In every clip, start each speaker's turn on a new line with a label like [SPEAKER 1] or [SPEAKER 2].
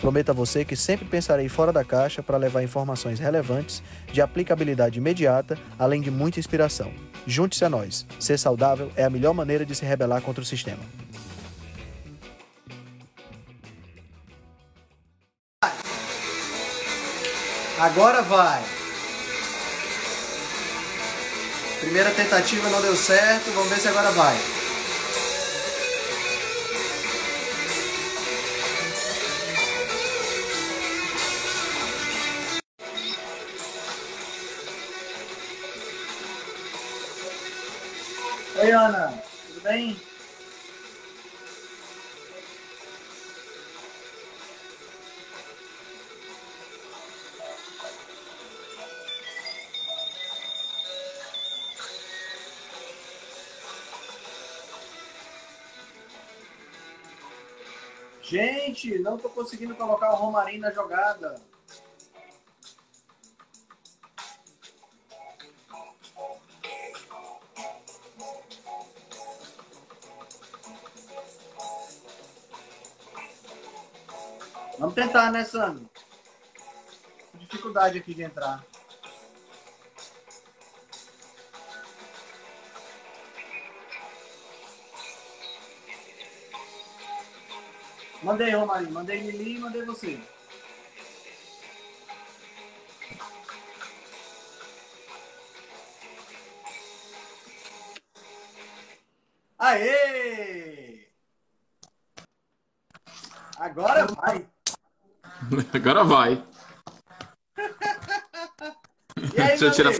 [SPEAKER 1] Prometo a você que sempre pensarei fora da caixa para levar informações relevantes, de aplicabilidade imediata, além de muita inspiração. Junte-se a nós. Ser saudável é a melhor maneira de se rebelar contra o sistema. Agora vai. Primeira tentativa não deu certo, vamos ver se agora vai. Oi, Ana, tudo bem? Gente, não tô conseguindo colocar o Romarinho na jogada. Vamos tentar, né, Sandro? Dificuldade aqui de entrar. Mandei, Romarinho. Mandei Lili e mandei você. Aê! Agora vai.
[SPEAKER 2] Agora vai.
[SPEAKER 1] E aí,
[SPEAKER 2] Deixa eu tirar-?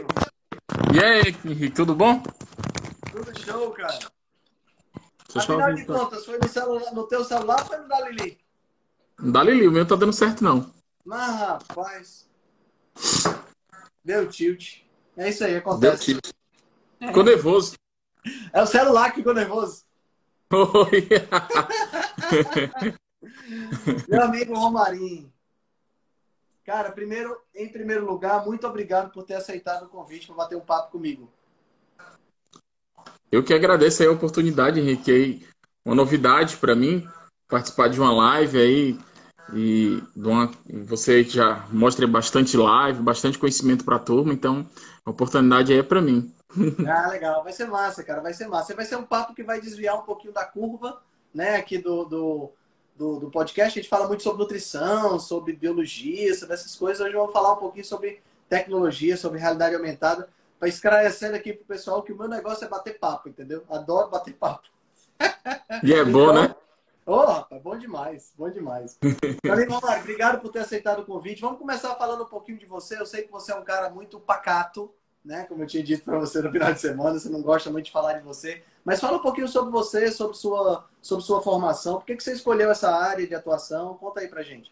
[SPEAKER 2] E aí, Henrique, tudo bom?
[SPEAKER 1] Tudo show, cara.
[SPEAKER 2] Deixa
[SPEAKER 1] Afinal de contas, foi no, celular, no teu celular ou foi no da Lili?
[SPEAKER 2] Não dá Lili, o meu tá dando certo, não.
[SPEAKER 1] Mas, rapaz. Deu tilt. É isso aí,
[SPEAKER 2] Deu
[SPEAKER 1] acontece.
[SPEAKER 2] tilt. Ficou nervoso.
[SPEAKER 1] É o celular que ficou nervoso.
[SPEAKER 2] Oi.
[SPEAKER 1] Meu amigo Romarinho. Cara, primeiro, em primeiro lugar, muito obrigado por ter aceitado o convite para bater um papo comigo.
[SPEAKER 2] Eu que agradeço aí a oportunidade, Henrique. Uma novidade para mim, participar de uma live aí e de uma, você já mostra bastante live, bastante conhecimento para a turma, então a oportunidade aí é para mim.
[SPEAKER 1] Ah, legal. Vai ser massa, cara. Vai ser massa. Vai ser um papo que vai desviar um pouquinho da curva, né, aqui do, do, do, do podcast. A gente fala muito sobre nutrição, sobre biologia, sobre essas coisas. Hoje eu vou falar um pouquinho sobre tecnologia, sobre realidade aumentada, para esclarecendo aqui pro pessoal que o meu negócio é bater papo, entendeu? Adoro bater papo.
[SPEAKER 2] E é bom, né?
[SPEAKER 1] Ô, rapaz, bom demais, bom demais. Valeu, obrigado por ter aceitado o convite. Vamos começar falando um pouquinho de você. Eu sei que você é um cara muito pacato, né? Como eu tinha dito para você no final de semana, você não gosta muito de falar de você. Mas fala um pouquinho sobre você, sobre sua, sobre sua formação. Por que, que você escolheu essa área de atuação? Conta aí pra gente.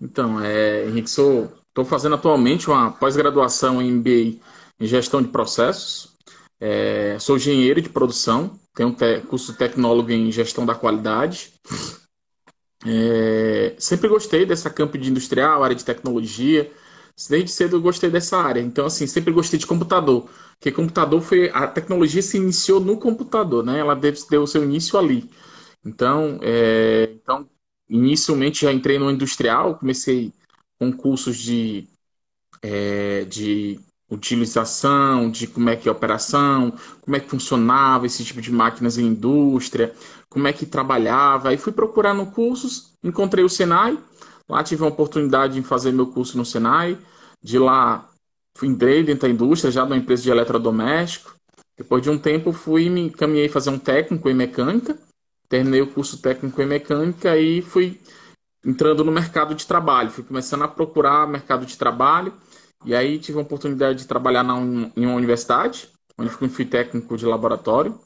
[SPEAKER 2] Então, é, Henrique, estou fazendo atualmente uma pós-graduação em MBA em gestão de processos. É, sou engenheiro de produção, tenho um te- curso tecnólogo em gestão da qualidade. É, sempre gostei dessa campo de industrial, área de tecnologia. Desde cedo eu gostei dessa área. Então, assim, sempre gostei de computador. Porque computador foi. A tecnologia se iniciou no computador, né? Ela deu o seu início ali. Então, é, então, inicialmente já entrei no industrial, comecei com cursos de, é, de utilização, de como é que é a operação, como é que funcionava esse tipo de máquinas em indústria, como é que trabalhava. Aí fui procurando cursos, encontrei o Senai, lá tive a oportunidade de fazer meu curso no Senai, de lá fui entrei dentro da indústria, já numa empresa de eletrodoméstico. Depois de um tempo fui me encaminhei fazer um técnico em mecânica, terminei o curso técnico em mecânica e fui entrando no mercado de trabalho, fui começando a procurar mercado de trabalho e aí tive a oportunidade de trabalhar na, em uma universidade, onde fui técnico de laboratório.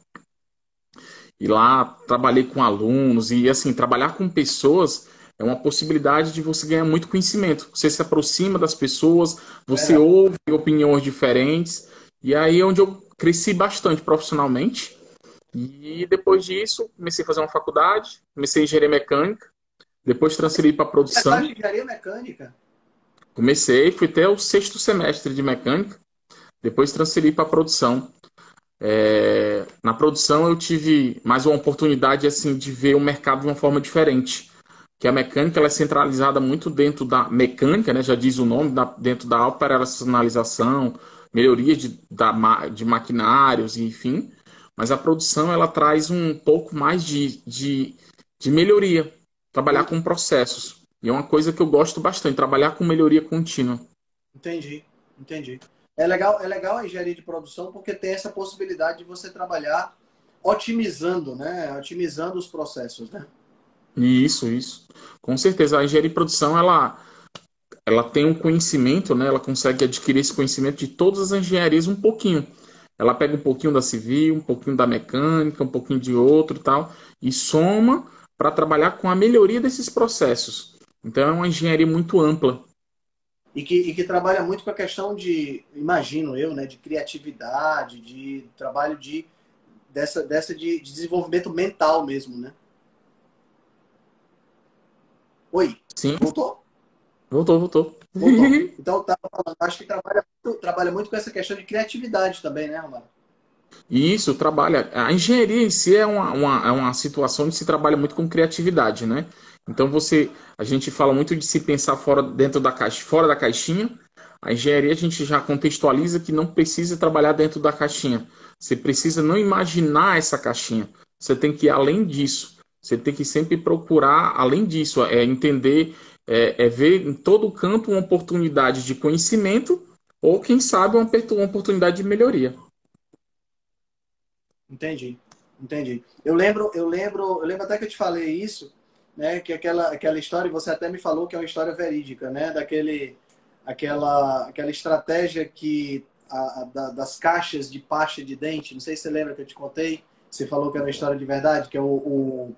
[SPEAKER 2] E lá trabalhei com alunos e assim, trabalhar com pessoas é uma possibilidade de você ganhar muito conhecimento. Você se aproxima das pessoas, você é. ouve opiniões diferentes, e aí é onde eu cresci bastante profissionalmente. E depois disso, comecei a fazer uma faculdade, comecei a engenharia mecânica, depois transferi para produção. Você
[SPEAKER 1] engenharia mecânica?
[SPEAKER 2] Comecei, fui até o sexto semestre de mecânica, depois transferi para produção. É, na produção eu tive mais uma oportunidade assim de ver o mercado de uma forma diferente que a mecânica ela é centralizada muito dentro da mecânica, né, já diz o nome, da, dentro da operacionalização, melhoria de, da, de maquinários, enfim. Mas a produção ela traz um pouco mais de, de, de melhoria, trabalhar com processos. E é uma coisa que eu gosto bastante, trabalhar com melhoria contínua.
[SPEAKER 1] Entendi, entendi. É legal, é legal a engenharia de produção porque tem essa possibilidade de você trabalhar otimizando, né? Otimizando os processos, né?
[SPEAKER 2] Isso, isso. Com certeza. A engenharia de produção, ela, ela tem um conhecimento, né? Ela consegue adquirir esse conhecimento de todas as engenharias um pouquinho. Ela pega um pouquinho da civil, um pouquinho da mecânica, um pouquinho de outro e tal, e soma para trabalhar com a melhoria desses processos. Então é uma engenharia muito ampla.
[SPEAKER 1] E que, e que trabalha muito com a questão de, imagino eu, né, de criatividade, de trabalho de dessa, dessa de, de desenvolvimento mental mesmo, né? Oi?
[SPEAKER 2] Sim.
[SPEAKER 1] Voltou?
[SPEAKER 2] Voltou, voltou.
[SPEAKER 1] voltou. Então, tá falando, acho que trabalha muito, trabalha muito com essa questão de criatividade também, né, Romário?
[SPEAKER 2] Isso, trabalha. A engenharia em si é uma, uma, é uma situação onde se trabalha muito com criatividade, né? Então você, a gente fala muito de se pensar fora dentro da caixa, fora da caixinha. A engenharia a gente já contextualiza que não precisa trabalhar dentro da caixinha. Você precisa não imaginar essa caixinha. Você tem que ir além disso. Você tem que sempre procurar, além disso, é entender, é, é ver em todo canto uma oportunidade de conhecimento ou, quem sabe, uma, uma oportunidade de melhoria.
[SPEAKER 1] Entendi, entendi. Eu lembro, eu lembro, eu lembro até que eu te falei isso, né? Que aquela, aquela história, você até me falou que é uma história verídica, né? Daquele, aquela, aquela estratégia que a, a, da, das caixas de pasta de dente, não sei se você lembra que eu te contei, você falou que era uma história de verdade, que é o, o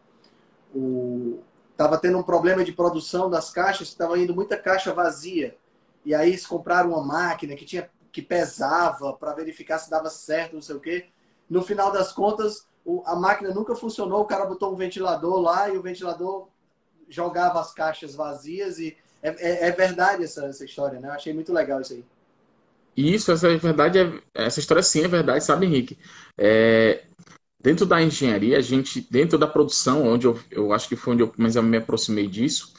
[SPEAKER 1] o tava tendo um problema de produção das caixas, estava indo muita caixa vazia. E aí eles compraram uma máquina que tinha que pesava para verificar se dava certo, não sei o quê. No final das contas, o, a máquina nunca funcionou, o cara botou um ventilador lá e o ventilador jogava as caixas vazias e é, é, é verdade essa, essa história, né? Eu achei muito legal isso aí.
[SPEAKER 2] Isso, essa é verdade, é, essa história sim é verdade, sabe, Henrique? É, Dentro da engenharia, a gente, dentro da produção, onde eu, eu acho que foi onde eu mais me aproximei disso,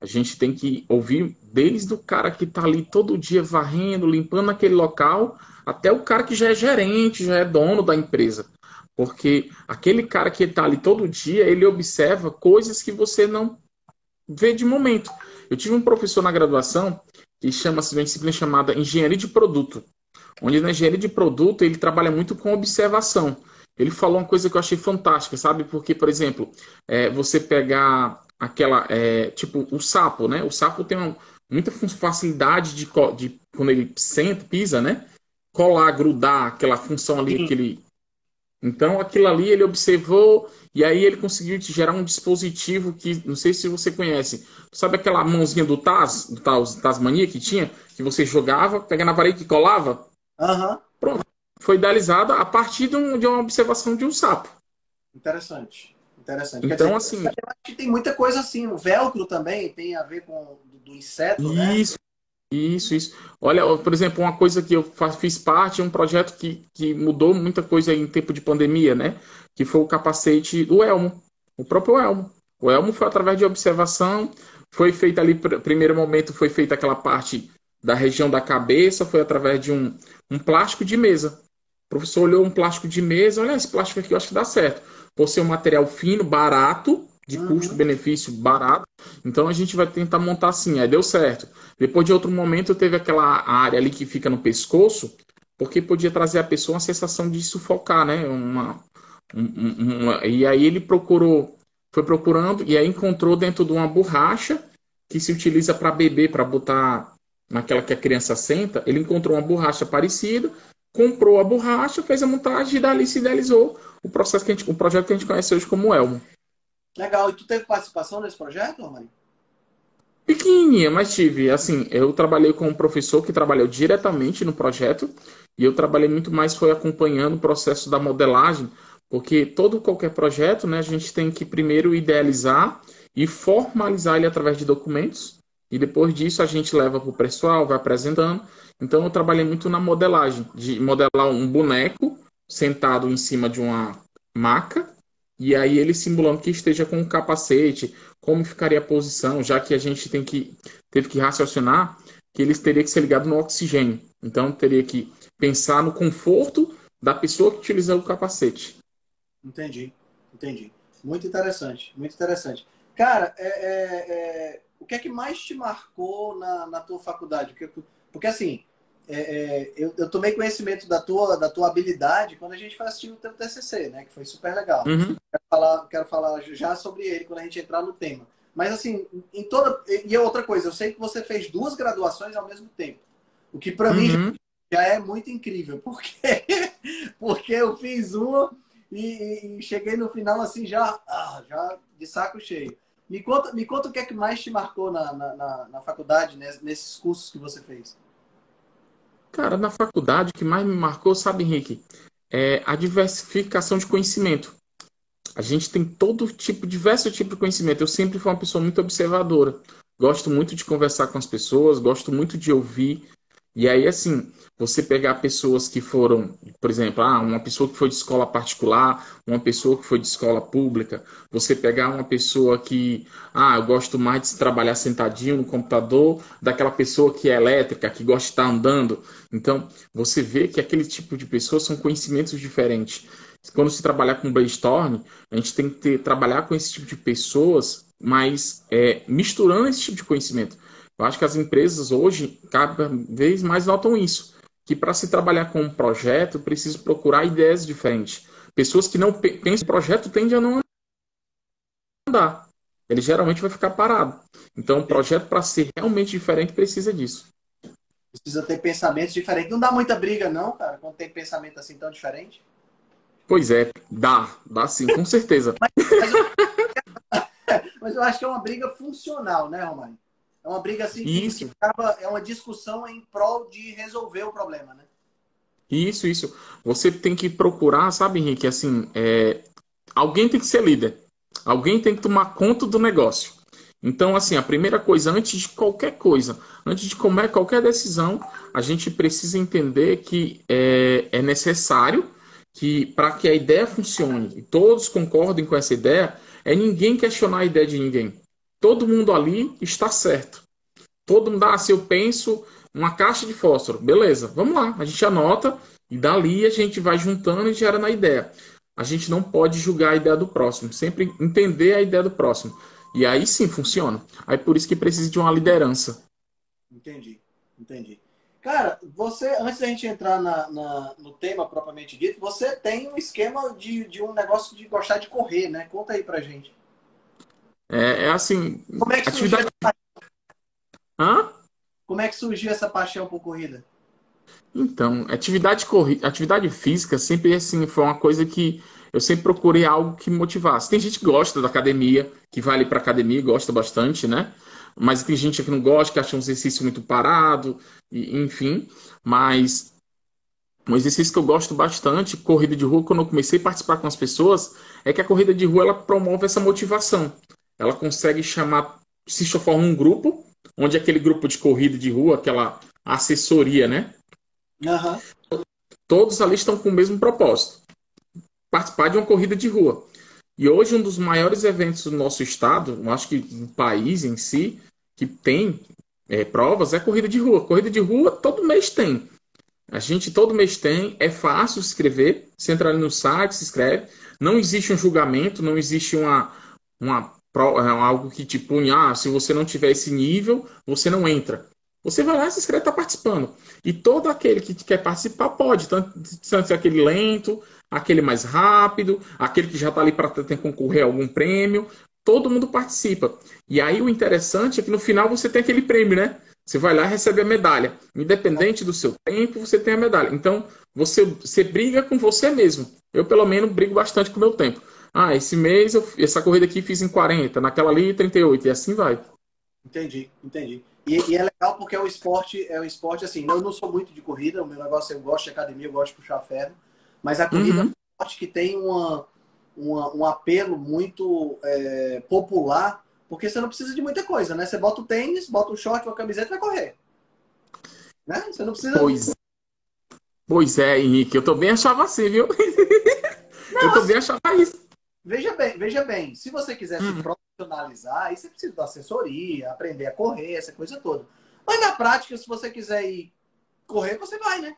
[SPEAKER 2] a gente tem que ouvir desde o cara que está ali todo dia varrendo, limpando aquele local, até o cara que já é gerente, já é dono da empresa. Porque aquele cara que está ali todo dia, ele observa coisas que você não vê de momento. Eu tive um professor na graduação que chama-se uma disciplina chamada Engenharia de Produto, onde na engenharia de produto ele trabalha muito com observação ele falou uma coisa que eu achei fantástica, sabe? Porque, por exemplo, é, você pegar aquela. É, tipo, o sapo, né? O sapo tem uma, muita facilidade de, de, quando ele senta, pisa, né? Colar, grudar, aquela função ali, aquele. Então, aquilo ali ele observou e aí ele conseguiu te gerar um dispositivo que, não sei se você conhece, sabe aquela mãozinha do Taz, do Taz, Tasmania que tinha, que você jogava, pegava na parede e colava?
[SPEAKER 1] Aham. Uhum.
[SPEAKER 2] Pronto foi idealizada a partir de, um, de uma observação de um sapo.
[SPEAKER 1] Interessante. Interessante.
[SPEAKER 2] Então, dizer, assim.
[SPEAKER 1] Eu acho que tem muita coisa assim. O velcro também tem a ver com do, inseto?
[SPEAKER 2] Isso. Né? Isso, isso. Olha, por exemplo, uma coisa que eu fiz parte, um projeto que, que mudou muita coisa em tempo de pandemia, né? Que foi o capacete do Elmo, o próprio Elmo. O Elmo foi através de observação, foi feita ali, primeiro momento, foi feita aquela parte da região da cabeça, foi através de um, um plástico de mesa. Professor olhou um plástico de mesa, olha esse plástico aqui, eu acho que dá certo. Por ser um material fino, barato, de uhum. custo-benefício barato, então a gente vai tentar montar assim. Aí deu certo. Depois de outro momento, teve aquela área ali que fica no pescoço, porque podia trazer a pessoa uma sensação de sufocar, né? Uma, uma, e aí ele procurou, foi procurando e aí encontrou dentro de uma borracha que se utiliza para beber, para botar naquela que a criança senta. Ele encontrou uma borracha parecida, comprou a borracha, fez a montagem e dali se idealizou o processo que a gente, o projeto que a gente conhece hoje como Elmo.
[SPEAKER 1] Legal. E tu teve participação nesse projeto, Romário?
[SPEAKER 2] Pequenininha, mas tive. Assim, eu trabalhei com um professor que trabalhou diretamente no projeto e eu trabalhei muito mais foi acompanhando o processo da modelagem, porque todo qualquer projeto, né, a gente tem que primeiro idealizar e formalizar ele através de documentos e depois disso a gente leva para o pessoal, vai apresentando. Então eu trabalhei muito na modelagem, de modelar um boneco sentado em cima de uma maca e aí ele simulando que esteja com um capacete, como ficaria a posição, já que a gente tem que teve que raciocinar que ele teria que ser ligado no oxigênio. Então teria que pensar no conforto da pessoa que utiliza o capacete.
[SPEAKER 1] Entendi, entendi. Muito interessante, muito interessante. Cara, é, é, é... o que é que mais te marcou na, na tua faculdade? Porque, porque assim, é, é, eu, eu, tomei conhecimento da tua, da tua habilidade quando a gente foi assistir o teu TCC, né? Que foi super legal. Uhum. Quero, falar, quero falar já sobre ele quando a gente entrar no tema. Mas assim, em toda e outra coisa, eu sei que você fez duas graduações ao mesmo tempo, o que para uhum. mim já é muito incrível, porque porque eu fiz uma e, e cheguei no final assim já ah, já de saco cheio. Me conta, me conta o que é que mais te marcou na, na, na, na faculdade, né, nesses cursos que você fez.
[SPEAKER 2] Cara, na faculdade, o que mais me marcou, sabe, Henrique? É a diversificação de conhecimento. A gente tem todo tipo, diversos tipos de conhecimento. Eu sempre fui uma pessoa muito observadora. Gosto muito de conversar com as pessoas, gosto muito de ouvir. E aí, assim, você pegar pessoas que foram, por exemplo, ah, uma pessoa que foi de escola particular, uma pessoa que foi de escola pública, você pegar uma pessoa que, ah, eu gosto mais de trabalhar sentadinho no computador, daquela pessoa que é elétrica, que gosta de estar andando. Então, você vê que aquele tipo de pessoas são conhecimentos diferentes. Quando se trabalhar com brainstorm, a gente tem que ter, trabalhar com esse tipo de pessoas, mas é, misturando esse tipo de conhecimento. Eu acho que as empresas hoje cada vez mais notam isso que para se trabalhar com um projeto, preciso procurar ideias diferentes. Pessoas que não pensam em projeto tendem a não andar. Ele geralmente vai ficar parado. Então, o projeto, para ser realmente diferente, precisa disso.
[SPEAKER 1] Precisa ter pensamentos diferentes. Não dá muita briga, não, cara, quando tem pensamento assim tão diferente?
[SPEAKER 2] Pois é, dá. Dá sim, com certeza.
[SPEAKER 1] mas, mas, eu, mas eu acho que é uma briga funcional, né, Romário? É uma briga assim
[SPEAKER 2] isso.
[SPEAKER 1] que acaba, é uma discussão em prol de resolver o problema, né?
[SPEAKER 2] Isso, isso. Você tem que procurar, sabe, Henrique, assim, é... alguém tem que ser líder. Alguém tem que tomar conta do negócio. Então, assim, a primeira coisa, antes de qualquer coisa, antes de comer qualquer decisão, a gente precisa entender que é, é necessário que, para que a ideia funcione e todos concordem com essa ideia, é ninguém questionar a ideia de ninguém todo mundo ali está certo. Todo mundo, ah, se eu penso uma caixa de fósforo, beleza, vamos lá, a gente anota e dali a gente vai juntando e gera na ideia. A gente não pode julgar a ideia do próximo, sempre entender a ideia do próximo. E aí sim funciona. Aí por isso que precisa de uma liderança.
[SPEAKER 1] Entendi, entendi. Cara, você, antes da gente entrar na, na, no tema propriamente dito, você tem um esquema de, de um negócio de gostar de correr, né? Conta aí pra gente.
[SPEAKER 2] É, é assim.
[SPEAKER 1] Como é que atividade... surgiu Hã? Como é que surgiu essa paixão por corrida?
[SPEAKER 2] Então, atividade, corri... atividade física sempre assim, foi uma coisa que eu sempre procurei algo que me motivasse. Tem gente que gosta da academia, que vai ali para academia e gosta bastante, né? Mas tem gente que não gosta, que acha um exercício muito parado, e, enfim. Mas um exercício que eu gosto bastante, corrida de rua, quando eu comecei a participar com as pessoas, é que a corrida de rua ela promove essa motivação ela consegue chamar, se forma um grupo, onde aquele grupo de corrida de rua, aquela assessoria, né?
[SPEAKER 1] Uhum.
[SPEAKER 2] Todos ali estão com o mesmo propósito: participar de uma corrida de rua. E hoje, um dos maiores eventos do nosso estado, acho que do país em si, que tem é, provas, é corrida de rua. Corrida de rua todo mês tem. A gente todo mês tem, é fácil se inscrever. Você entra ali no site, se inscreve. Não existe um julgamento, não existe uma, uma é algo que te punha, ah, se você não tiver esse nível, você não entra. Você vai lá e se inscreve está participando. E todo aquele que quer participar pode, tanto, tanto aquele lento, aquele mais rápido, aquele que já está ali para concorrer a algum prêmio, todo mundo participa. E aí o interessante é que no final você tem aquele prêmio, né? Você vai lá e recebe a medalha. Independente do seu tempo, você tem a medalha. Então, você, você briga com você mesmo. Eu, pelo menos, brigo bastante com o meu tempo. Ah, esse mês, eu, essa corrida aqui fiz em 40, naquela ali 38, e assim vai.
[SPEAKER 1] Entendi, entendi. E, e, é legal porque é um esporte, é um esporte assim, eu não sou muito de corrida, o meu negócio eu gosto de academia, eu gosto de puxar ferro, mas a corrida uhum. é um esporte que tem uma, uma um apelo muito é, popular, porque você não precisa de muita coisa, né? Você bota o tênis, bota um short, uma camiseta e vai correr. Né? Você não precisa.
[SPEAKER 2] Pois, pois é, Henrique, eu também achava assim, viu? Não, eu também achava isso.
[SPEAKER 1] Veja bem, veja bem, se você quiser hum. se profissionalizar, aí você precisa da assessoria, aprender a correr, essa coisa toda. Mas na prática, se você quiser ir correr, você vai, né?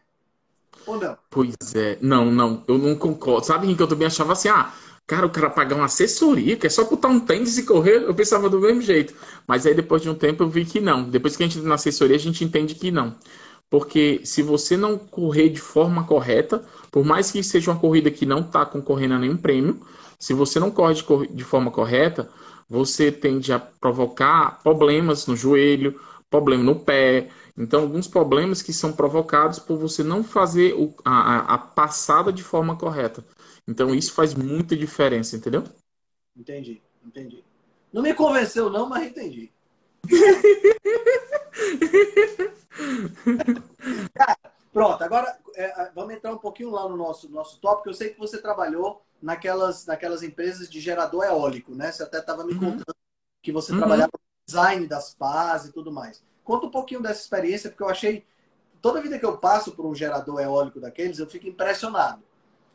[SPEAKER 1] Ou não?
[SPEAKER 2] Pois é, não, não, eu não concordo. Sabe que eu também achava assim, ah, cara, o cara pagar uma assessoria, que é só botar um tênis e correr, eu pensava do mesmo jeito. Mas aí depois de um tempo eu vi que não. Depois que a gente entra na assessoria, a gente entende que não. Porque se você não correr de forma correta, por mais que seja uma corrida que não está concorrendo a nenhum prêmio, se você não corre de, de forma correta, você tende a provocar problemas no joelho, problema no pé. Então, alguns problemas que são provocados por você não fazer o, a, a passada de forma correta. Então, isso faz muita diferença, entendeu?
[SPEAKER 1] Entendi, entendi. Não me convenceu, não, mas entendi. Cara, pronto, agora é, vamos entrar um pouquinho lá no nosso, nosso tópico. Eu sei que você trabalhou naquelas, naquelas empresas de gerador eólico, né? Você até estava me uhum. contando que você uhum. trabalhava no design das pás e tudo mais. Conta um pouquinho dessa experiência, porque eu achei. Toda vida que eu passo por um gerador eólico daqueles, eu fico impressionado.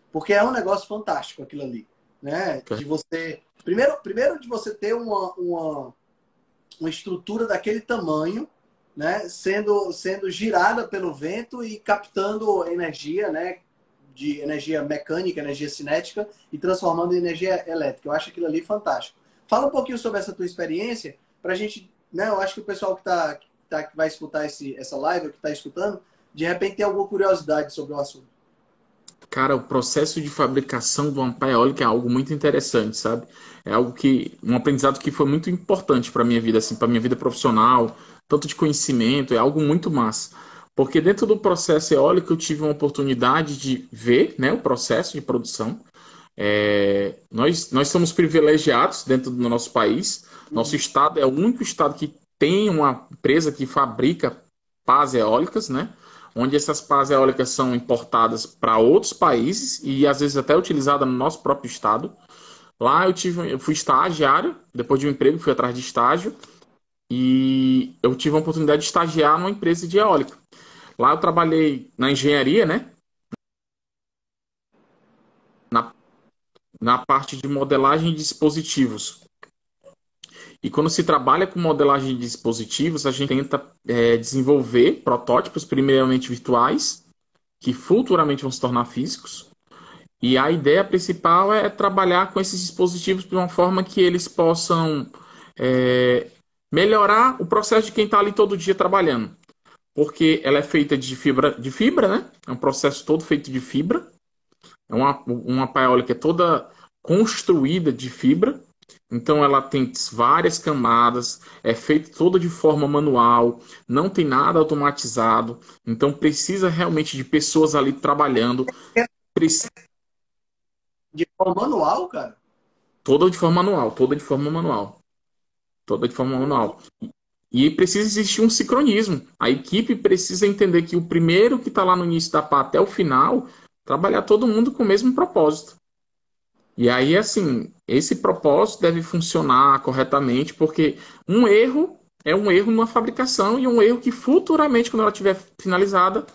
[SPEAKER 1] Porque é um negócio fantástico aquilo ali. Né? De você. Primeiro, primeiro de você ter uma, uma, uma estrutura daquele tamanho, né? Sendo, sendo girada pelo vento e captando energia, né? de energia mecânica, energia cinética e transformando em energia elétrica. Eu acho aquilo ali fantástico. Fala um pouquinho sobre essa tua experiência para a gente, né? Eu acho que o pessoal que tá, tá que vai escutar esse, essa live, que está escutando, de repente tem alguma curiosidade sobre o assunto.
[SPEAKER 2] Cara, o processo de fabricação do uma eólica é algo muito interessante, sabe? É algo que um aprendizado que foi muito importante para minha vida, assim, para minha vida profissional, tanto de conhecimento, é algo muito massa. Porque dentro do processo eólico eu tive uma oportunidade de ver né, o processo de produção. É, nós, nós somos privilegiados dentro do nosso país. Nosso uhum. estado é o único estado que tem uma empresa que fabrica pás eólicas, né? Onde essas pás eólicas são importadas para outros países e às vezes até utilizadas no nosso próprio estado. Lá eu tive, eu fui estagiário, depois de um emprego fui atrás de estágio e eu tive a oportunidade de estagiar numa empresa de eólica. Lá eu trabalhei na engenharia, né? Na, na parte de modelagem de dispositivos. E quando se trabalha com modelagem de dispositivos, a gente tenta é, desenvolver protótipos, primeiramente virtuais, que futuramente vão se tornar físicos. E a ideia principal é trabalhar com esses dispositivos de uma forma que eles possam é, melhorar o processo de quem está ali todo dia trabalhando porque ela é feita de fibra, de fibra, né? É um processo todo feito de fibra. É uma, uma paiola que é toda construída de fibra. Então ela tem várias camadas, é feita toda de forma manual, não tem nada automatizado. Então precisa realmente de pessoas ali trabalhando. Precisa...
[SPEAKER 1] De forma manual, cara?
[SPEAKER 2] Toda de forma manual, toda de forma manual. Toda de forma manual. E precisa existir um sincronismo. A equipe precisa entender que o primeiro que está lá no início da pá até o final, trabalhar todo mundo com o mesmo propósito. E aí, assim, esse propósito deve funcionar corretamente, porque um erro é um erro numa fabricação e um erro que futuramente, quando ela estiver finalizada,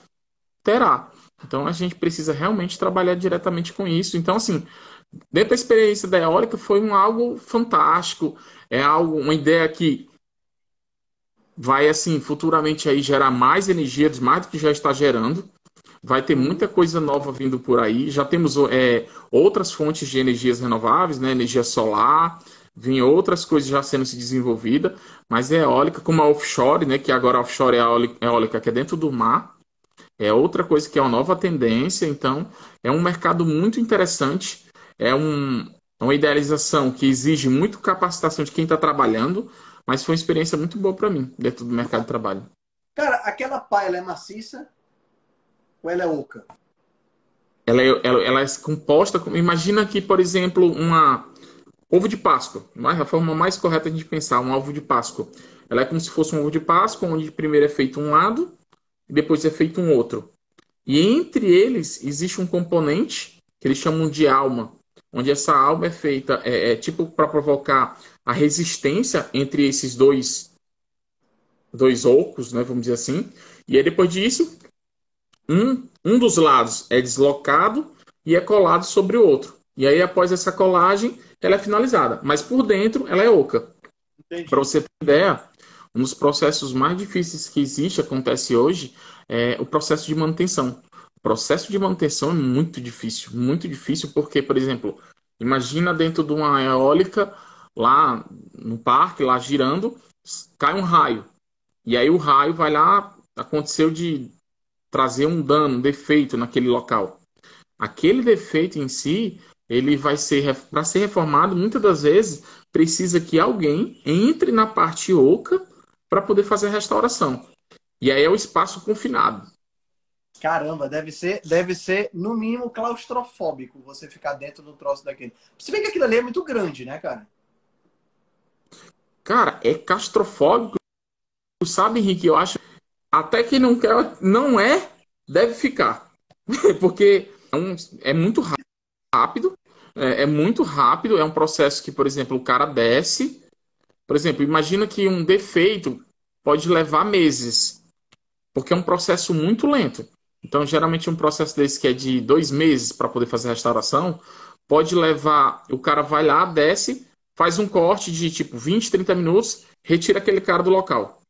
[SPEAKER 2] terá. Então a gente precisa realmente trabalhar diretamente com isso. Então, assim, dentro da experiência da eólica foi um algo fantástico, é algo, uma ideia que vai assim futuramente aí gerar mais energia, mais do que já está gerando. Vai ter muita coisa nova vindo por aí. Já temos é, outras fontes de energias renováveis, né? Energia solar, vem outras coisas já sendo se desenvolvida, mas é eólica como a offshore, né? Que agora a offshore é a eólica que é dentro do mar. É outra coisa que é uma nova tendência. Então, é um mercado muito interessante. É um, uma idealização que exige muito capacitação de quem está trabalhando, mas foi uma experiência muito boa para mim, dentro do mercado de trabalho.
[SPEAKER 1] Cara, aquela pá, ela é maciça ou ela é oca?
[SPEAKER 2] Ela é, ela, ela é composta. Imagina que, por exemplo, uma, ovo de Páscoa. A forma mais correta de pensar um ovo de Páscoa. Ela é como se fosse um ovo de Páscoa, onde primeiro é feito um lado e depois é feito um outro. E entre eles existe um componente que eles chamam de alma, onde essa alma é feita, é, é tipo para provocar a resistência entre esses dois dois ocos, né, vamos dizer assim. E aí depois disso, um, um dos lados é deslocado e é colado sobre o outro. E aí após essa colagem, ela é finalizada, mas por dentro ela é oca. Para você ter ideia, um dos processos mais difíceis que existe, acontece hoje, é o processo de manutenção. Processo de manutenção é muito difícil, muito difícil, porque, por exemplo, imagina dentro de uma eólica, lá no parque, lá girando, cai um raio. E aí o raio vai lá, aconteceu de trazer um dano, um defeito naquele local. Aquele defeito em si, ele vai ser para ser reformado, muitas das vezes precisa que alguém entre na parte oca para poder fazer a restauração. E aí é o espaço confinado.
[SPEAKER 1] Caramba, deve ser, deve ser no mínimo claustrofóbico você ficar dentro do troço daquele. Se bem que aquilo ali é muito grande, né, cara?
[SPEAKER 2] Cara, é claustrofóbico sabe, Henrique, eu acho até que não quer, não é, deve ficar. Porque é, um, é muito rápido, é, é, muito rápido, é um processo que, por exemplo, o cara desce. Por exemplo, imagina que um defeito pode levar meses, porque é um processo muito lento. Então, geralmente, um processo desse que é de dois meses para poder fazer restauração, pode levar. O cara vai lá, desce, faz um corte de tipo 20, 30 minutos, retira aquele cara do local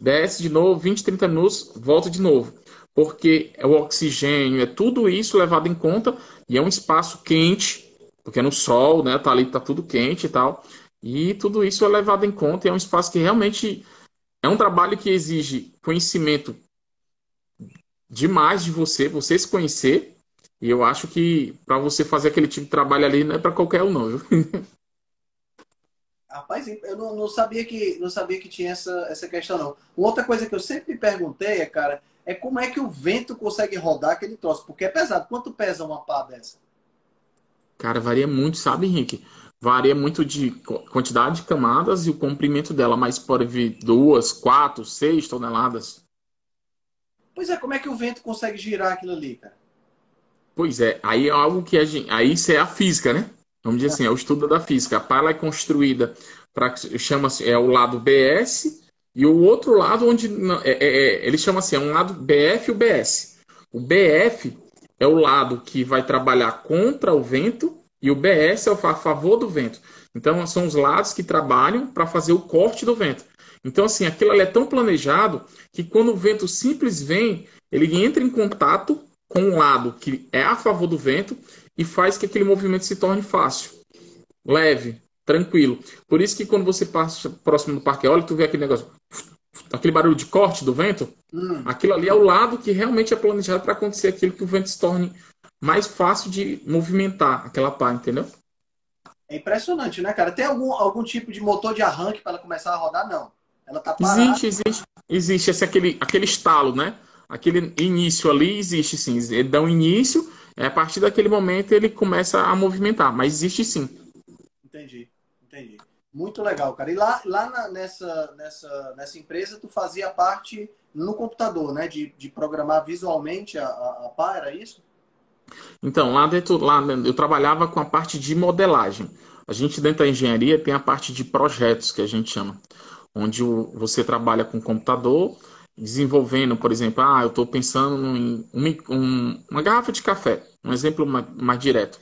[SPEAKER 2] desce de novo, 20, 30 minutos, volta de novo. Porque é o oxigênio, é tudo isso levado em conta e é um espaço quente, porque é no sol, né? Tá ali, tá tudo quente e tal. E tudo isso é levado em conta e é um espaço que realmente é um trabalho que exige conhecimento demais de você, você se conhecer. E eu acho que para você fazer aquele tipo de trabalho ali não é para qualquer um, não, viu?
[SPEAKER 1] Rapaz, eu não, não, sabia que não sabia que tinha essa, essa questão, não. Outra coisa que eu sempre me perguntei, é, cara, é como é que o vento consegue rodar aquele troço? Porque é pesado. Quanto pesa uma pá dessa?
[SPEAKER 2] Cara, varia muito, sabe, Henrique? Varia muito de quantidade de camadas e o comprimento dela, mas pode vir duas, quatro, seis toneladas.
[SPEAKER 1] Pois é, como é que o vento consegue girar aquilo ali, cara?
[SPEAKER 2] Pois é, aí é algo que a gente. Aí isso é a física, né? Vamos dizer assim, é o estudo da física. A pala é construída para chama-se é o lado BS e o outro lado onde é, é, é, ele chama assim, é um lado BF e o BS. O BF é o lado que vai trabalhar contra o vento e o BS é a favor do vento. Então são os lados que trabalham para fazer o corte do vento. Então assim, aquilo ali é tão planejado que quando o vento simples vem, ele entra em contato com um lado que é a favor do vento e faz que aquele movimento se torne fácil, leve, tranquilo. Por isso que quando você passa próximo do parque eólico, tu vê aquele negócio, aquele barulho de corte do vento, hum. aquilo ali é o lado que realmente é planejado para acontecer aquilo que o vento se torne mais fácil de movimentar aquela pá, entendeu?
[SPEAKER 1] É impressionante, né, cara? Tem algum, algum tipo de motor de arranque para ela começar a rodar? Não. Ela tá parada.
[SPEAKER 2] Existe, existe. Existe esse, aquele, aquele estalo, né? Aquele início ali existe sim. Ele dá um início é, a partir daquele momento ele começa a movimentar, mas existe sim.
[SPEAKER 1] Entendi, entendi. Muito legal, cara. E lá, lá na, nessa, nessa, nessa empresa, tu fazia parte no computador, né? De, de programar visualmente a, a, a pá, era isso?
[SPEAKER 2] Então, lá dentro, lá eu trabalhava com a parte de modelagem. A gente dentro da engenharia tem a parte de projetos que a gente chama, onde você trabalha com computador desenvolvendo, por exemplo, ah, eu estou pensando em um, uma garrafa de café, um exemplo mais, mais, direto.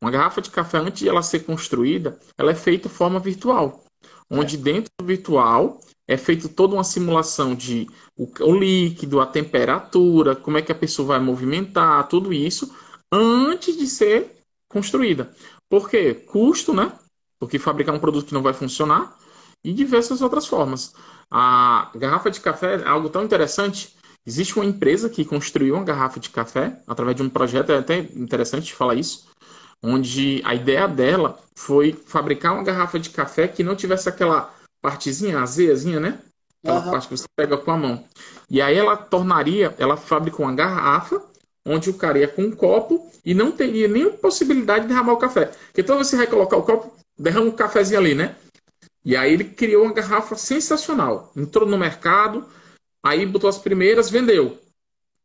[SPEAKER 2] Uma garrafa de café, antes de ela ser construída, ela é feita de forma virtual, onde é. dentro do virtual é feita toda uma simulação de o, o líquido, a temperatura, como é que a pessoa vai movimentar, tudo isso, antes de ser construída. Por quê? Custo, né? Porque fabricar um produto que não vai funcionar e diversas outras formas. A garrafa de café é algo tão interessante. Existe uma empresa que construiu uma garrafa de café através de um projeto, é até interessante falar isso, onde a ideia dela foi fabricar uma garrafa de café que não tivesse aquela partezinha azeazinha, né? Aquela uhum. parte que você pega com a mão. E aí ela tornaria, ela fabricou uma garrafa onde o cara ia com um copo e não teria nem possibilidade de derramar o café. Porque que você vai colocar o copo, derrama um cafezinho ali, né? E aí ele criou uma garrafa sensacional. Entrou no mercado, aí botou as primeiras, vendeu.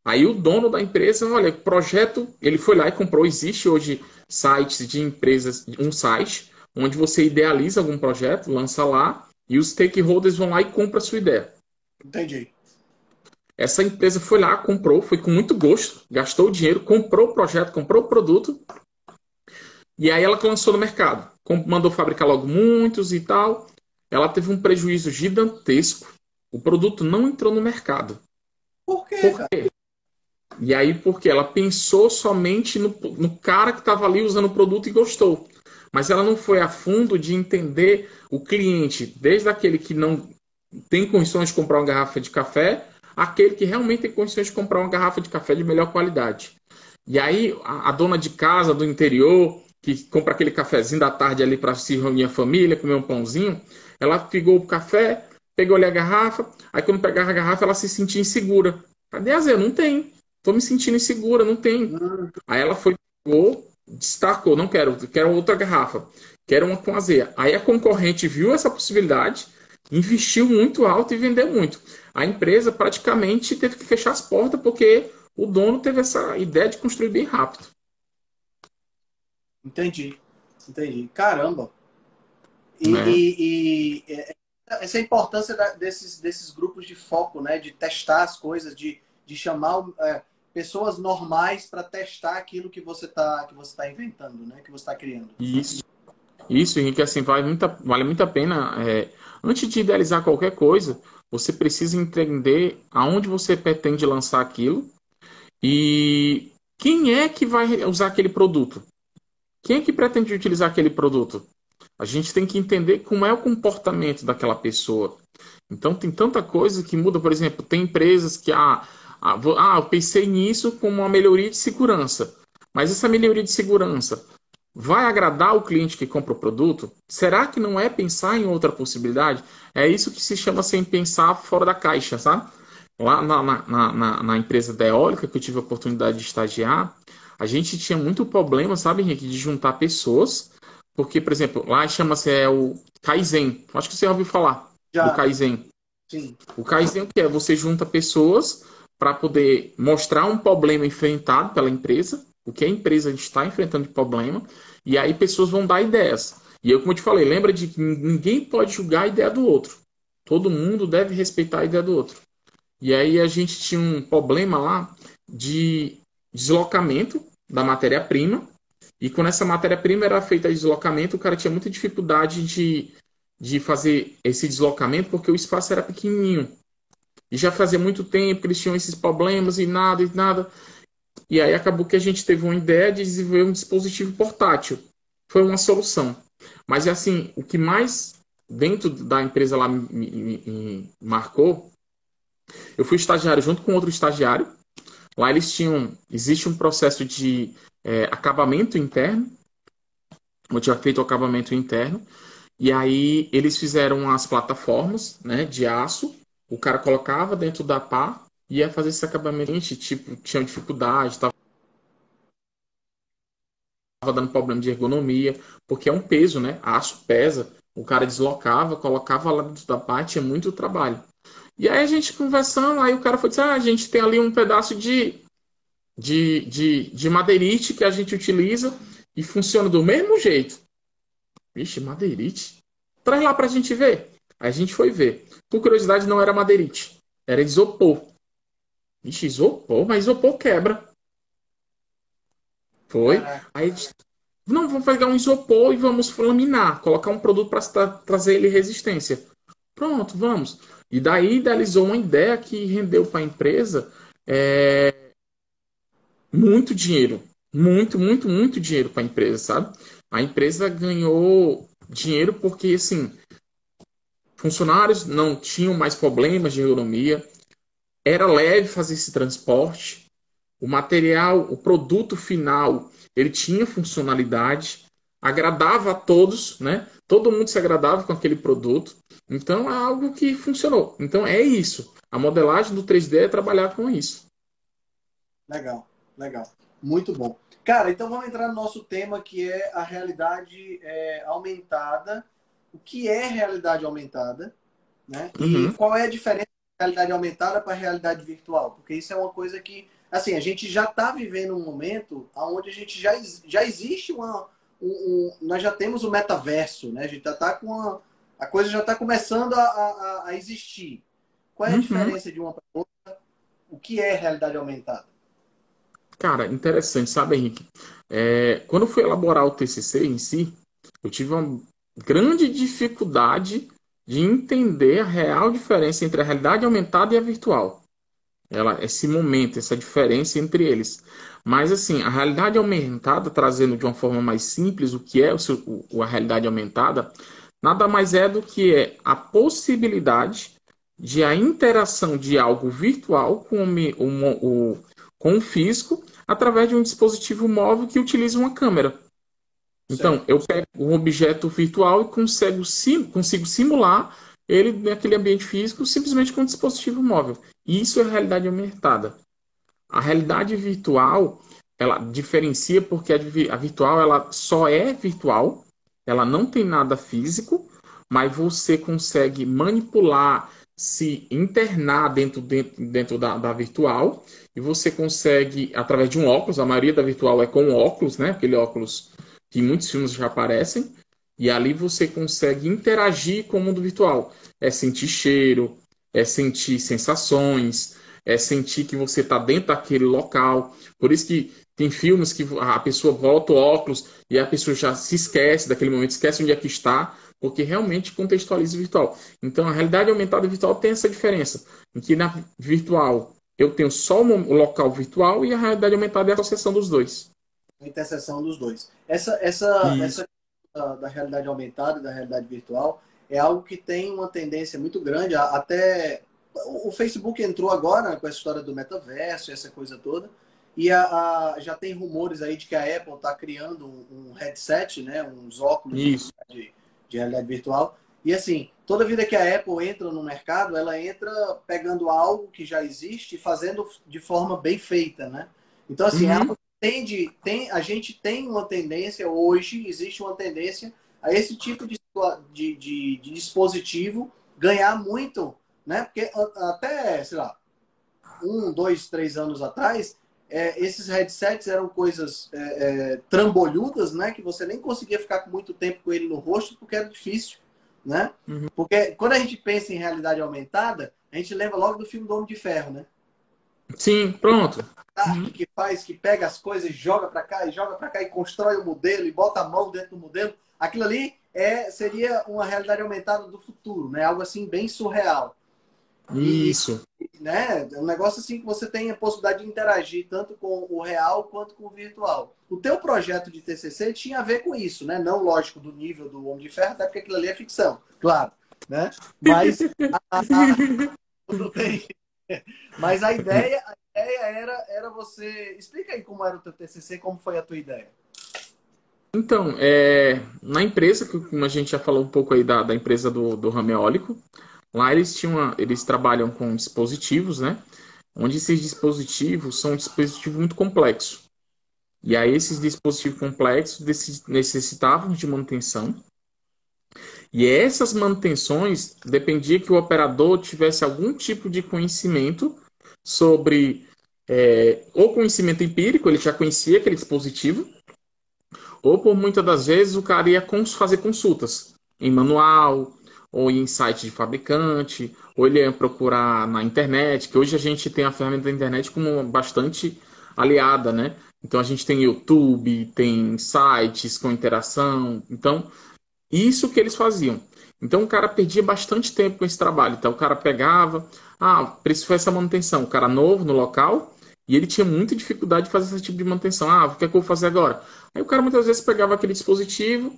[SPEAKER 2] Aí o dono da empresa, olha, projeto, ele foi lá e comprou. Existe hoje sites de empresas, um site onde você idealiza algum projeto, lança lá e os stakeholders vão lá e compram a sua ideia.
[SPEAKER 1] Entendi.
[SPEAKER 2] Essa empresa foi lá, comprou, foi com muito gosto, gastou o dinheiro, comprou o projeto, comprou o produto. E aí ela lançou no mercado. Mandou fabricar logo muitos e tal. Ela teve um prejuízo gigantesco. O produto não entrou no mercado.
[SPEAKER 1] Por quê? Por quê?
[SPEAKER 2] E aí, porque ela pensou somente no, no cara que estava ali usando o produto e gostou. Mas ela não foi a fundo de entender o cliente, desde aquele que não tem condições de comprar uma garrafa de café aquele que realmente tem condições de comprar uma garrafa de café de melhor qualidade. E aí a, a dona de casa do interior, que compra aquele cafezinho da tarde ali para se reunir a família, comer um pãozinho, ela pegou o café, pegou ali a garrafa, aí quando pegava a garrafa ela se sentia insegura. Cadê a Zé? Não tem. Tô me sentindo insegura, não tem. Aí ela foi, pegou, destacou, não quero, quero outra garrafa. Quero uma com azeia. Aí a concorrente viu essa possibilidade, investiu muito alto e vendeu muito a empresa praticamente teve que fechar as portas porque o dono teve essa ideia de construir bem rápido.
[SPEAKER 1] Entendi, entendi. Caramba. E, é. e, e é, essa é a importância desses, desses grupos de foco, né? De testar as coisas, de, de chamar é, pessoas normais para testar aquilo que você está que você tá inventando, né? Que você está criando.
[SPEAKER 2] Isso. Isso, Henrique, assim, vale muito, vale muito a pena. É, antes de idealizar qualquer coisa, você precisa entender aonde você pretende lançar aquilo e quem é que vai usar aquele produto. Quem é que pretende utilizar aquele produto? A gente tem que entender como é o comportamento daquela pessoa. Então tem tanta coisa que muda, por exemplo, tem empresas que ah, ah, ah eu pensei nisso como uma melhoria de segurança. Mas essa melhoria de segurança vai agradar o cliente que compra o produto? Será que não é pensar em outra possibilidade? É isso que se chama sem pensar fora da caixa, sabe? Lá na, na, na, na empresa da eólica, que eu tive a oportunidade de estagiar, a gente tinha muito problema, sabe, Henrique, de juntar pessoas, porque, por exemplo, lá chama-se é, o Kaizen. Acho que você já ouviu falar Já. do Kaizen.
[SPEAKER 1] Sim.
[SPEAKER 2] O Kaizen o que é? Você junta pessoas para poder mostrar um problema enfrentado pela empresa, o que a empresa está enfrentando de problema, e aí pessoas vão dar ideias. E eu, como eu te falei, lembra de que ninguém pode julgar a ideia do outro. Todo mundo deve respeitar a ideia do outro. E aí a gente tinha um problema lá de deslocamento da matéria-prima. E quando essa matéria-prima era feita de deslocamento, o cara tinha muita dificuldade de, de fazer esse deslocamento porque o espaço era pequenininho. E já fazia muito tempo que eles tinham esses problemas e nada e nada. E aí acabou que a gente teve uma ideia de desenvolver um dispositivo portátil. Foi uma solução. Mas assim, o que mais dentro da empresa lá me, me, me marcou, eu fui estagiário junto com outro estagiário. Lá eles tinham, existe um processo de é, acabamento interno, eu tinha feito o acabamento interno, e aí eles fizeram as plataformas né, de aço, o cara colocava dentro da pá ia fazer esse acabamento, tipo, tinha dificuldade, tava dando problema de ergonomia, porque é um peso, né? Aço pesa, o cara deslocava, colocava lá dentro da parte, tinha muito trabalho. E aí a gente conversando, aí o cara foi dizer, ah, a gente tem ali um pedaço de, de, de, de madeirite que a gente utiliza e funciona do mesmo jeito. Vixe, madeirite? Traz lá pra gente ver. Aí a gente foi ver. Por curiosidade, não era madeirite, era isopor. Vixe, isopor? Mas isopor quebra. Foi. Aí não, vamos pegar um isopor e vamos laminar, colocar um produto para tra trazer ele resistência. Pronto, vamos. E daí idealizou uma ideia que rendeu para a empresa é, muito dinheiro. Muito, muito, muito dinheiro para a empresa, sabe? A empresa ganhou dinheiro porque, assim, funcionários não tinham mais problemas de ergonomia, era leve fazer esse transporte. O material, o produto final, ele tinha funcionalidade, agradava a todos, né? Todo mundo se agradava com aquele produto. Então é algo que funcionou. Então é isso. A modelagem do 3D é trabalhar com isso.
[SPEAKER 1] Legal. Legal. Muito bom. Cara, então vamos entrar no nosso tema que é a realidade é, aumentada. O que é realidade aumentada? Né? Uhum. E qual é a diferença da realidade aumentada para a realidade virtual? Porque isso é uma coisa que, assim, a gente já está vivendo um momento onde a gente já, já existe uma. Um, um, nós já temos o metaverso, né? A gente já está com a, a coisa já está começando a, a, a, existir. Qual é a uhum. diferença de uma para outra? O que é realidade aumentada?
[SPEAKER 2] Cara, interessante, sabe, Henrique? É, quando eu fui elaborar o TCC em si, eu tive uma grande dificuldade de entender a real diferença entre a realidade aumentada e a virtual. Ela, esse momento, essa diferença entre eles. Mas, assim, a realidade aumentada, trazendo de uma forma mais simples o que é o seu, o, a realidade aumentada, nada mais é do que a possibilidade de a interação de algo virtual com o, o, com o físico através de um dispositivo móvel que utiliza uma câmera. Então, certo. eu pego um objeto virtual e consigo, sim, consigo simular ele naquele ambiente físico simplesmente com um dispositivo móvel. E isso é realidade aumentada. A realidade virtual, ela diferencia porque a, virtual ela só é virtual, ela não tem nada físico, mas você consegue manipular, se internar dentro, dentro, dentro da, da virtual e você consegue, através de um óculos, a maioria da virtual é com óculos, né? Aquele óculos que muitos filmes já aparecem, e ali você consegue interagir com o mundo virtual. É sentir cheiro, é sentir sensações, é sentir que você está dentro daquele local. Por isso que tem filmes que a pessoa volta o óculos e a pessoa já se esquece daquele momento, esquece onde é que está, porque realmente contextualiza o virtual. Então, a realidade aumentada virtual tem essa diferença, em que na virtual eu tenho só o local virtual e a realidade aumentada é a associação dos dois.
[SPEAKER 1] A interseção dos dois. Essa, essa, essa da, da realidade aumentada e da realidade virtual é algo que tem uma tendência muito grande, até o Facebook entrou agora com essa história do metaverso, essa coisa toda, e a, a, já tem rumores aí de que a Apple está criando um, um, headset, né, uns óculos de, de, realidade virtual. E assim, toda vida que a Apple entra no mercado, ela entra pegando algo que já existe e fazendo de forma bem feita, né? Então, assim, uhum. tende, tem, a gente tem uma tendência, hoje existe uma tendência a esse tipo de, de, de, de dispositivo ganhar muito, né? Porque até, sei lá, um, dois, três anos atrás, é, esses headsets eram coisas é, é, trambolhudas, né? Que você nem conseguia ficar com muito tempo com ele no rosto porque era difícil, né? Uhum. Porque quando a gente pensa em realidade aumentada, a gente lembra logo do filme do Homem de Ferro, né?
[SPEAKER 2] Sim, pronto.
[SPEAKER 1] Uhum. Que faz, que pega as coisas, joga para cá e joga para cá e constrói o modelo e bota a mão dentro do modelo. Aquilo ali é, seria uma realidade aumentada do futuro, né? Algo assim bem surreal.
[SPEAKER 2] Isso.
[SPEAKER 1] E, né? É um negócio assim que você tem a possibilidade de interagir tanto com o real quanto com o virtual. O teu projeto de TCC tinha a ver com isso, né? Não, lógico, do nível do Homem de Ferro, até porque aquilo ali é ficção, claro, né? Mas a, a, a, mas a ideia, a ideia era, era você. Explica aí como era o teu TCC, como foi a tua ideia.
[SPEAKER 2] Então, é, na empresa, como a gente já falou um pouco aí da, da empresa do, do ramo eólico, lá eles, tinham uma, eles trabalham com dispositivos, né? Onde esses dispositivos são um dispositivo muito complexo. E aí esses dispositivos complexos necessitavam de manutenção. E essas manutenções dependia que o operador tivesse algum tipo de conhecimento sobre é, ou conhecimento empírico, ele já conhecia aquele dispositivo, ou por muitas das vezes o cara ia fazer consultas em manual, ou em site de fabricante, ou ele ia procurar na internet, que hoje a gente tem a ferramenta da internet como bastante aliada, né? Então a gente tem YouTube, tem sites com interação. Então, isso que eles faziam. Então o cara perdia bastante tempo com esse trabalho. Então o cara pegava, ah, preciso essa manutenção. O cara novo no local e ele tinha muita dificuldade de fazer esse tipo de manutenção. Ah, o que é que eu vou fazer agora? Aí o cara muitas vezes pegava aquele dispositivo,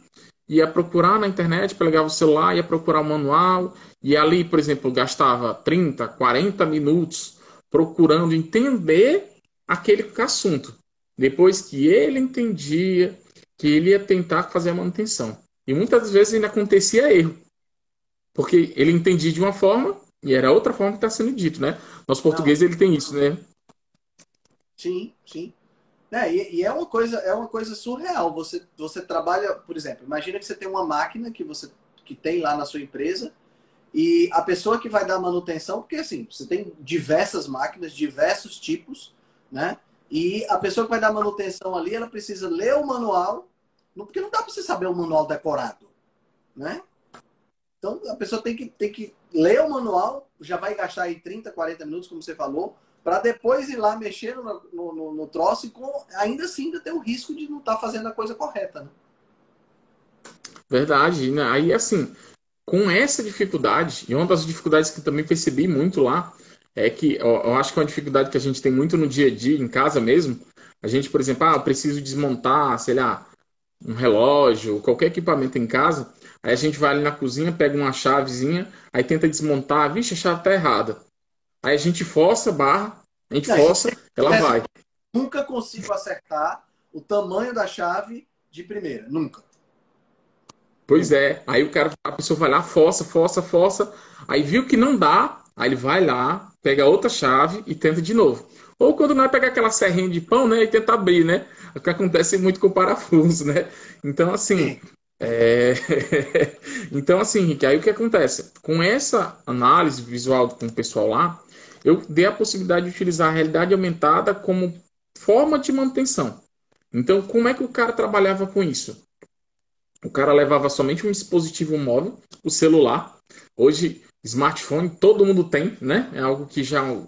[SPEAKER 2] ia procurar na internet, pegava o celular, ia procurar o manual, e ali, por exemplo, gastava 30, 40 minutos procurando entender aquele assunto. Depois que ele entendia, que ele ia tentar fazer a manutenção. E muitas vezes ainda acontecia erro. Porque ele entendia de uma forma e era outra forma que está sendo dito, né? Nosso português Não. ele tem isso, né?
[SPEAKER 1] Sim, sim. É, e, e, é uma coisa, é uma coisa surreal. Você, você trabalha, por exemplo, imagina que você tem uma máquina que você que tem lá na sua empresa e a pessoa que vai dar manutenção, porque assim, você tem diversas máquinas, diversos tipos, né? E a pessoa que vai dar manutenção ali, ela precisa ler o manual, porque não dá para você saber o manual decorado, né? Então a pessoa tem que, tem que ler o manual, já vai gastar aí 30, 40 minutos, como você falou, para depois ir lá mexer no, no, no, troço e com, ainda assim ainda ter o risco de não estar tá fazendo a coisa correta, né?
[SPEAKER 2] Verdade, né? Aí assim, com essa dificuldade, e uma das dificuldades que também percebi muito lá, é que eu, eu acho que é uma dificuldade que a gente tem muito no dia a dia, em casa mesmo. A gente, por exemplo, ah, eu preciso desmontar, sei lá, um relógio, qualquer equipamento em casa. Aí a gente vai ali na cozinha, pega uma chavezinha, aí tenta desmontar, vixe, a chave tá errada. Aí a gente força a barra, a gente força, ela vai.
[SPEAKER 1] Nunca consigo acertar o tamanho da chave de primeira, nunca.
[SPEAKER 2] Pois é, aí o cara, a pessoa vai lá, força, força, força, aí viu que não dá, aí ele vai lá, pega outra chave e tenta de novo. Ou quando não é pegar aquela serrinha de pão, né, e tenta abrir, né? O que acontece muito com o parafuso, né? Então, assim, é... então, assim, Henrique, aí o que acontece? Com essa análise visual com o pessoal lá, eu dei a possibilidade de utilizar a realidade aumentada como forma de manutenção. Então, como é que o cara trabalhava com isso? O cara levava somente um dispositivo móvel, o celular. Hoje, smartphone todo mundo tem, né? É algo que já é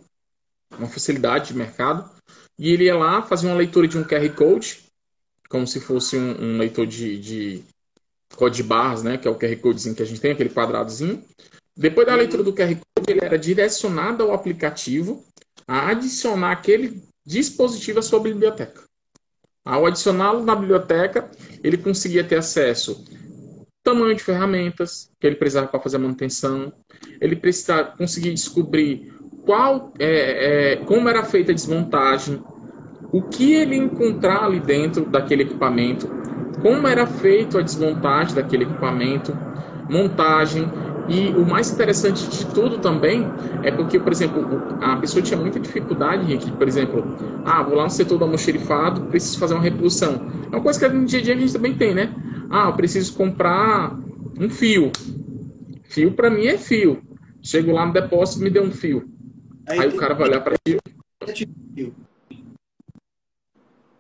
[SPEAKER 2] uma facilidade de mercado. E ele ia lá, fazia uma leitura de um QR Code, como se fosse um, um leitor de, de código de barras, né? Que é o QR Codezinho que a gente tem, aquele quadradozinho. Depois da leitura do QR Ele era direcionado ao aplicativo a adicionar aquele dispositivo à sua biblioteca. Ao adicioná-lo na biblioteca, ele conseguia ter acesso tamanho de ferramentas que ele precisava para fazer a manutenção, ele precisava conseguir descobrir qual, é, é, como era feita a desmontagem, o que ele encontrar ali dentro daquele equipamento, como era feito a desmontagem daquele equipamento, montagem, e o mais interessante de tudo também é porque, por exemplo, a pessoa tinha muita dificuldade, aqui, por exemplo, ah, vou lá no setor do almoxerifado, preciso fazer uma reposição. É uma coisa que no dia a dia a gente também tem, né? Ah, eu preciso comprar um fio. Fio para mim é fio. Chego lá no depósito, me deu um fio. Aí, aí o cara vai olhar para fio.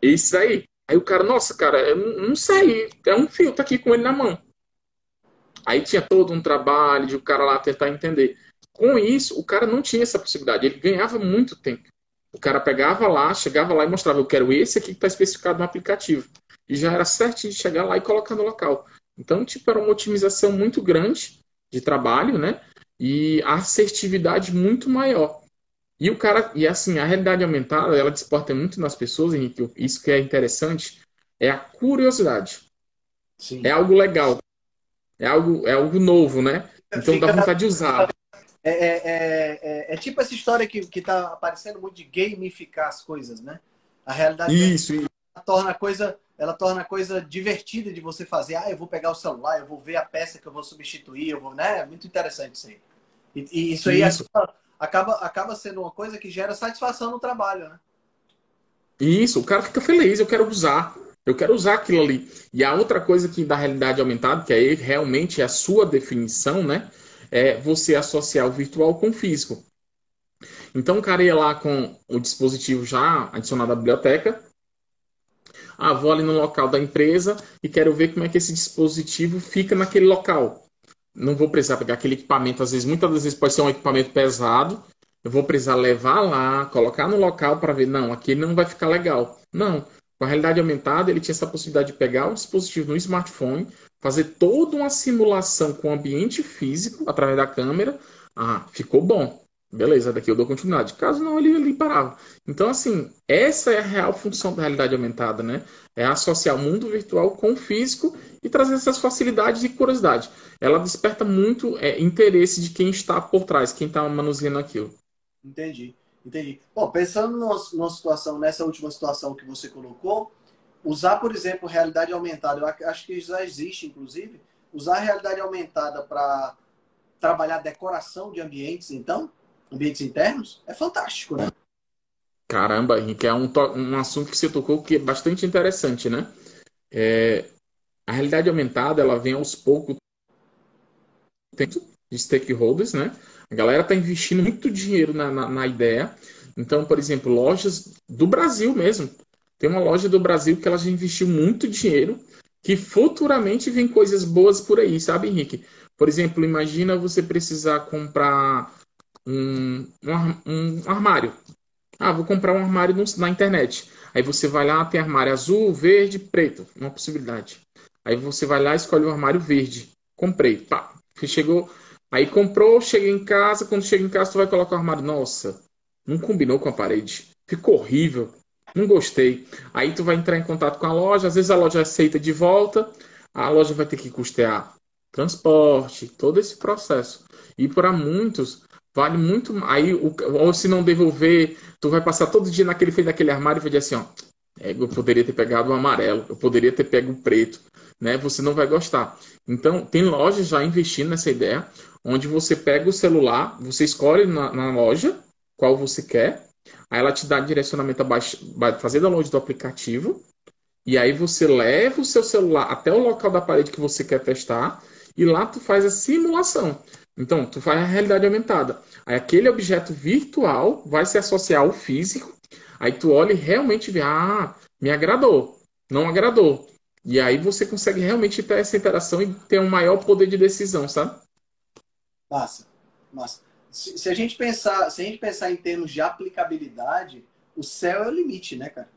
[SPEAKER 2] Isso aí. Aí o cara, nossa, cara, eu não sei, é um fio, tá aqui com ele na mão. Aí tinha todo um trabalho de o cara lá tentar entender. Com isso, o cara não tinha essa possibilidade. Ele ganhava muito tempo. O cara pegava lá, chegava lá e mostrava: eu quero esse aqui que está especificado no aplicativo. E já era certinho de chegar lá e colocar no local. Então, tipo, era uma otimização muito grande de trabalho, né? E a assertividade muito maior. E o cara, e assim, a realidade aumentada, ela desporta muito nas pessoas, Henrique, isso que é interessante, é a curiosidade. Sim. É algo legal é algo, é algo novo, né? Então Fica dá vontade de usar.
[SPEAKER 1] É, é, é, é, é, tipo essa história que, que tá aparecendo muito de gamificar as coisas, né? A realidade
[SPEAKER 2] isso,
[SPEAKER 1] isso. torna a coisa, ela torna a coisa divertida de você fazer. Ah, eu vou pegar o celular, eu vou ver a peça que eu vou substituir, eu vou, né? É muito interessante isso aí. E, e isso aí isso. Acaba, acaba sendo uma coisa que gera satisfação no trabalho, né?
[SPEAKER 2] Isso, o cara fica feliz, eu quero usar. Eu quero usar aquilo ali. E a outra coisa que da realidade aumentada, que aí realmente é a sua definição, né? É você associar o virtual com o físico. Então o cara ia lá com o dispositivo já adicionado à biblioteca. Ah, vou ali no local da empresa e quero ver como é que esse dispositivo fica naquele local. Não vou precisar pegar aquele equipamento, às vezes, muitas das vezes pode ser um equipamento pesado. Eu vou precisar levar lá, colocar no local para ver, não, aqui não vai ficar legal. Não, com a realidade aumentada, ele tinha essa possibilidade de pegar o dispositivo no smartphone, fazer toda uma simulação com o ambiente físico através da câmera. Ah, ficou bom. Beleza, daqui eu dou continuidade. Caso não, ele, ele parava. Então, assim, essa é a real função da realidade aumentada, né? É associar o mundo virtual com o físico e trazer essas facilidades e curiosidade. Ela desperta muito é, interesse de quem está por trás, quem está manuseando aquilo.
[SPEAKER 1] Entendi. Entendi. Bom, pensando numa, situação, nessa última situação que você colocou, usar, por exemplo, realidade aumentada, eu acho que já existe, inclusive, usar realidade aumentada para trabalhar decoração de ambientes, então, ambientes internos, é fantástico, né?
[SPEAKER 2] Caramba, Henrique, é um, um assunto que você tocou que é bastante interessante, né? É, a realidade aumentada, ela vem aos poucos de stakeholders, né? A galera está investindo muito dinheiro na, na, na, ideia. Então, por exemplo, lojas do Brasil mesmo. Tem uma loja do Brasil que ela já investiu muito dinheiro, que futuramente vem coisas boas por aí, sabe, Henrique? Por exemplo, imagina você precisar comprar um, um, um armário. Ah, vou comprar um armário no, na internet. Aí você vai lá, tem armário azul, verde, preto. Uma possibilidade. Aí você vai lá, escolhe o armário verde. Comprei. Pá. Chegou. Aí comprou, chega em casa. Quando chega em casa, tu vai colocar o armário. Nossa, não combinou com a parede. Ficou horrível. Não gostei. Aí tu vai entrar em contato com a loja. Às vezes a loja aceita de volta. A loja vai ter que custear transporte, todo esse processo. E para muitos, vale muito. Aí, ou se não devolver, tu vai passar todo dia naquele feio daquele armário e vai dizer assim: ó, é, eu poderia ter pegado o amarelo, eu poderia ter pego o preto, né? Você não vai gostar. Então, tem lojas já investindo nessa ideia, onde você pega o celular, você escolhe na, na loja qual você quer, aí ela te dá direcionamento a fazer download do aplicativo, e aí você leva o seu celular até o local da parede que você quer testar, e lá tu faz a simulação. Então, tu faz a realidade aumentada. Aí aquele objeto virtual vai se associar ao físico. Aí tu olha e realmente vê, ah, me agradou, não agradou. E aí você consegue realmente ter essa interação e ter um maior poder de decisão, sabe?
[SPEAKER 1] Massa, massa. Se, se a gente pensar, se a gente pensar em termos de aplicabilidade, o céu é o limite, né, cara?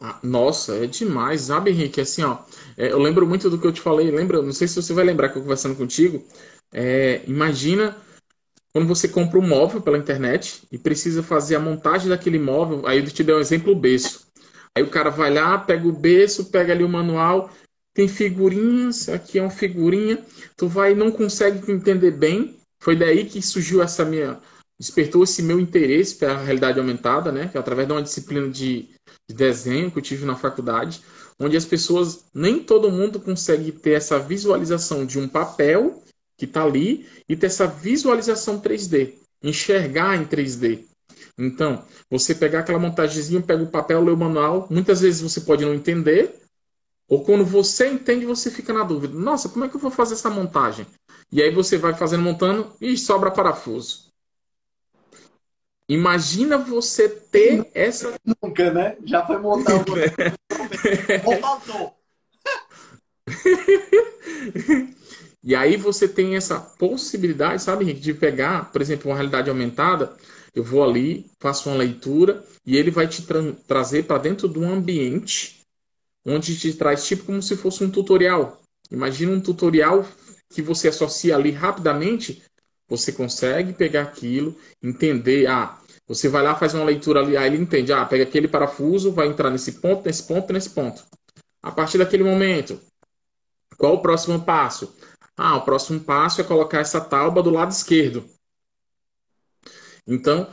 [SPEAKER 2] Ah, nossa, é demais, sabe, Henrique? Assim, ó, é, eu lembro muito do que eu te falei, lembra? Não sei se você vai lembrar que eu conversando contigo. É, imagina quando você compra um móvel pela internet e precisa fazer a montagem daquele móvel. Aí eu te dei um exemplo, o berço. Aí o cara vai lá, pega o berço, pega ali o manual, tem figurinhas, aqui é uma figurinha, tu vai não consegue entender bem. Foi daí que surgiu essa minha. Despertou esse meu interesse pela realidade aumentada, né? Que é através de uma disciplina de de desenho que eu tive na faculdade, onde as pessoas, nem todo mundo consegue ter essa visualização de um papel que está ali e ter essa visualização 3D, enxergar em 3D. Então, você pegar aquela montagemzinha, pega o papel, lê o manual, muitas vezes você pode não entender, ou quando você entende, você fica na dúvida: nossa, como é que eu vou fazer essa montagem? E aí você vai fazendo, montando e sobra parafuso. Imagina você ter essa.
[SPEAKER 1] Nunca, né? Já foi montar um. Ou faltou.
[SPEAKER 2] e aí você tem essa possibilidade, sabe, Henrique, de pegar, por exemplo, uma realidade aumentada. Eu vou ali, faço uma leitura e ele vai te tra trazer para dentro de um ambiente onde te traz tipo como se fosse um tutorial. Imagina um tutorial que você associa ali rapidamente você consegue pegar aquilo, entender, ah, você vai lá, faz uma leitura ali, aí ele entende, ah, pega aquele parafuso, vai entrar nesse ponto, nesse ponto, nesse ponto. A partir daquele momento, qual o próximo passo? Ah, o próximo passo é colocar essa tábua do lado esquerdo. Então,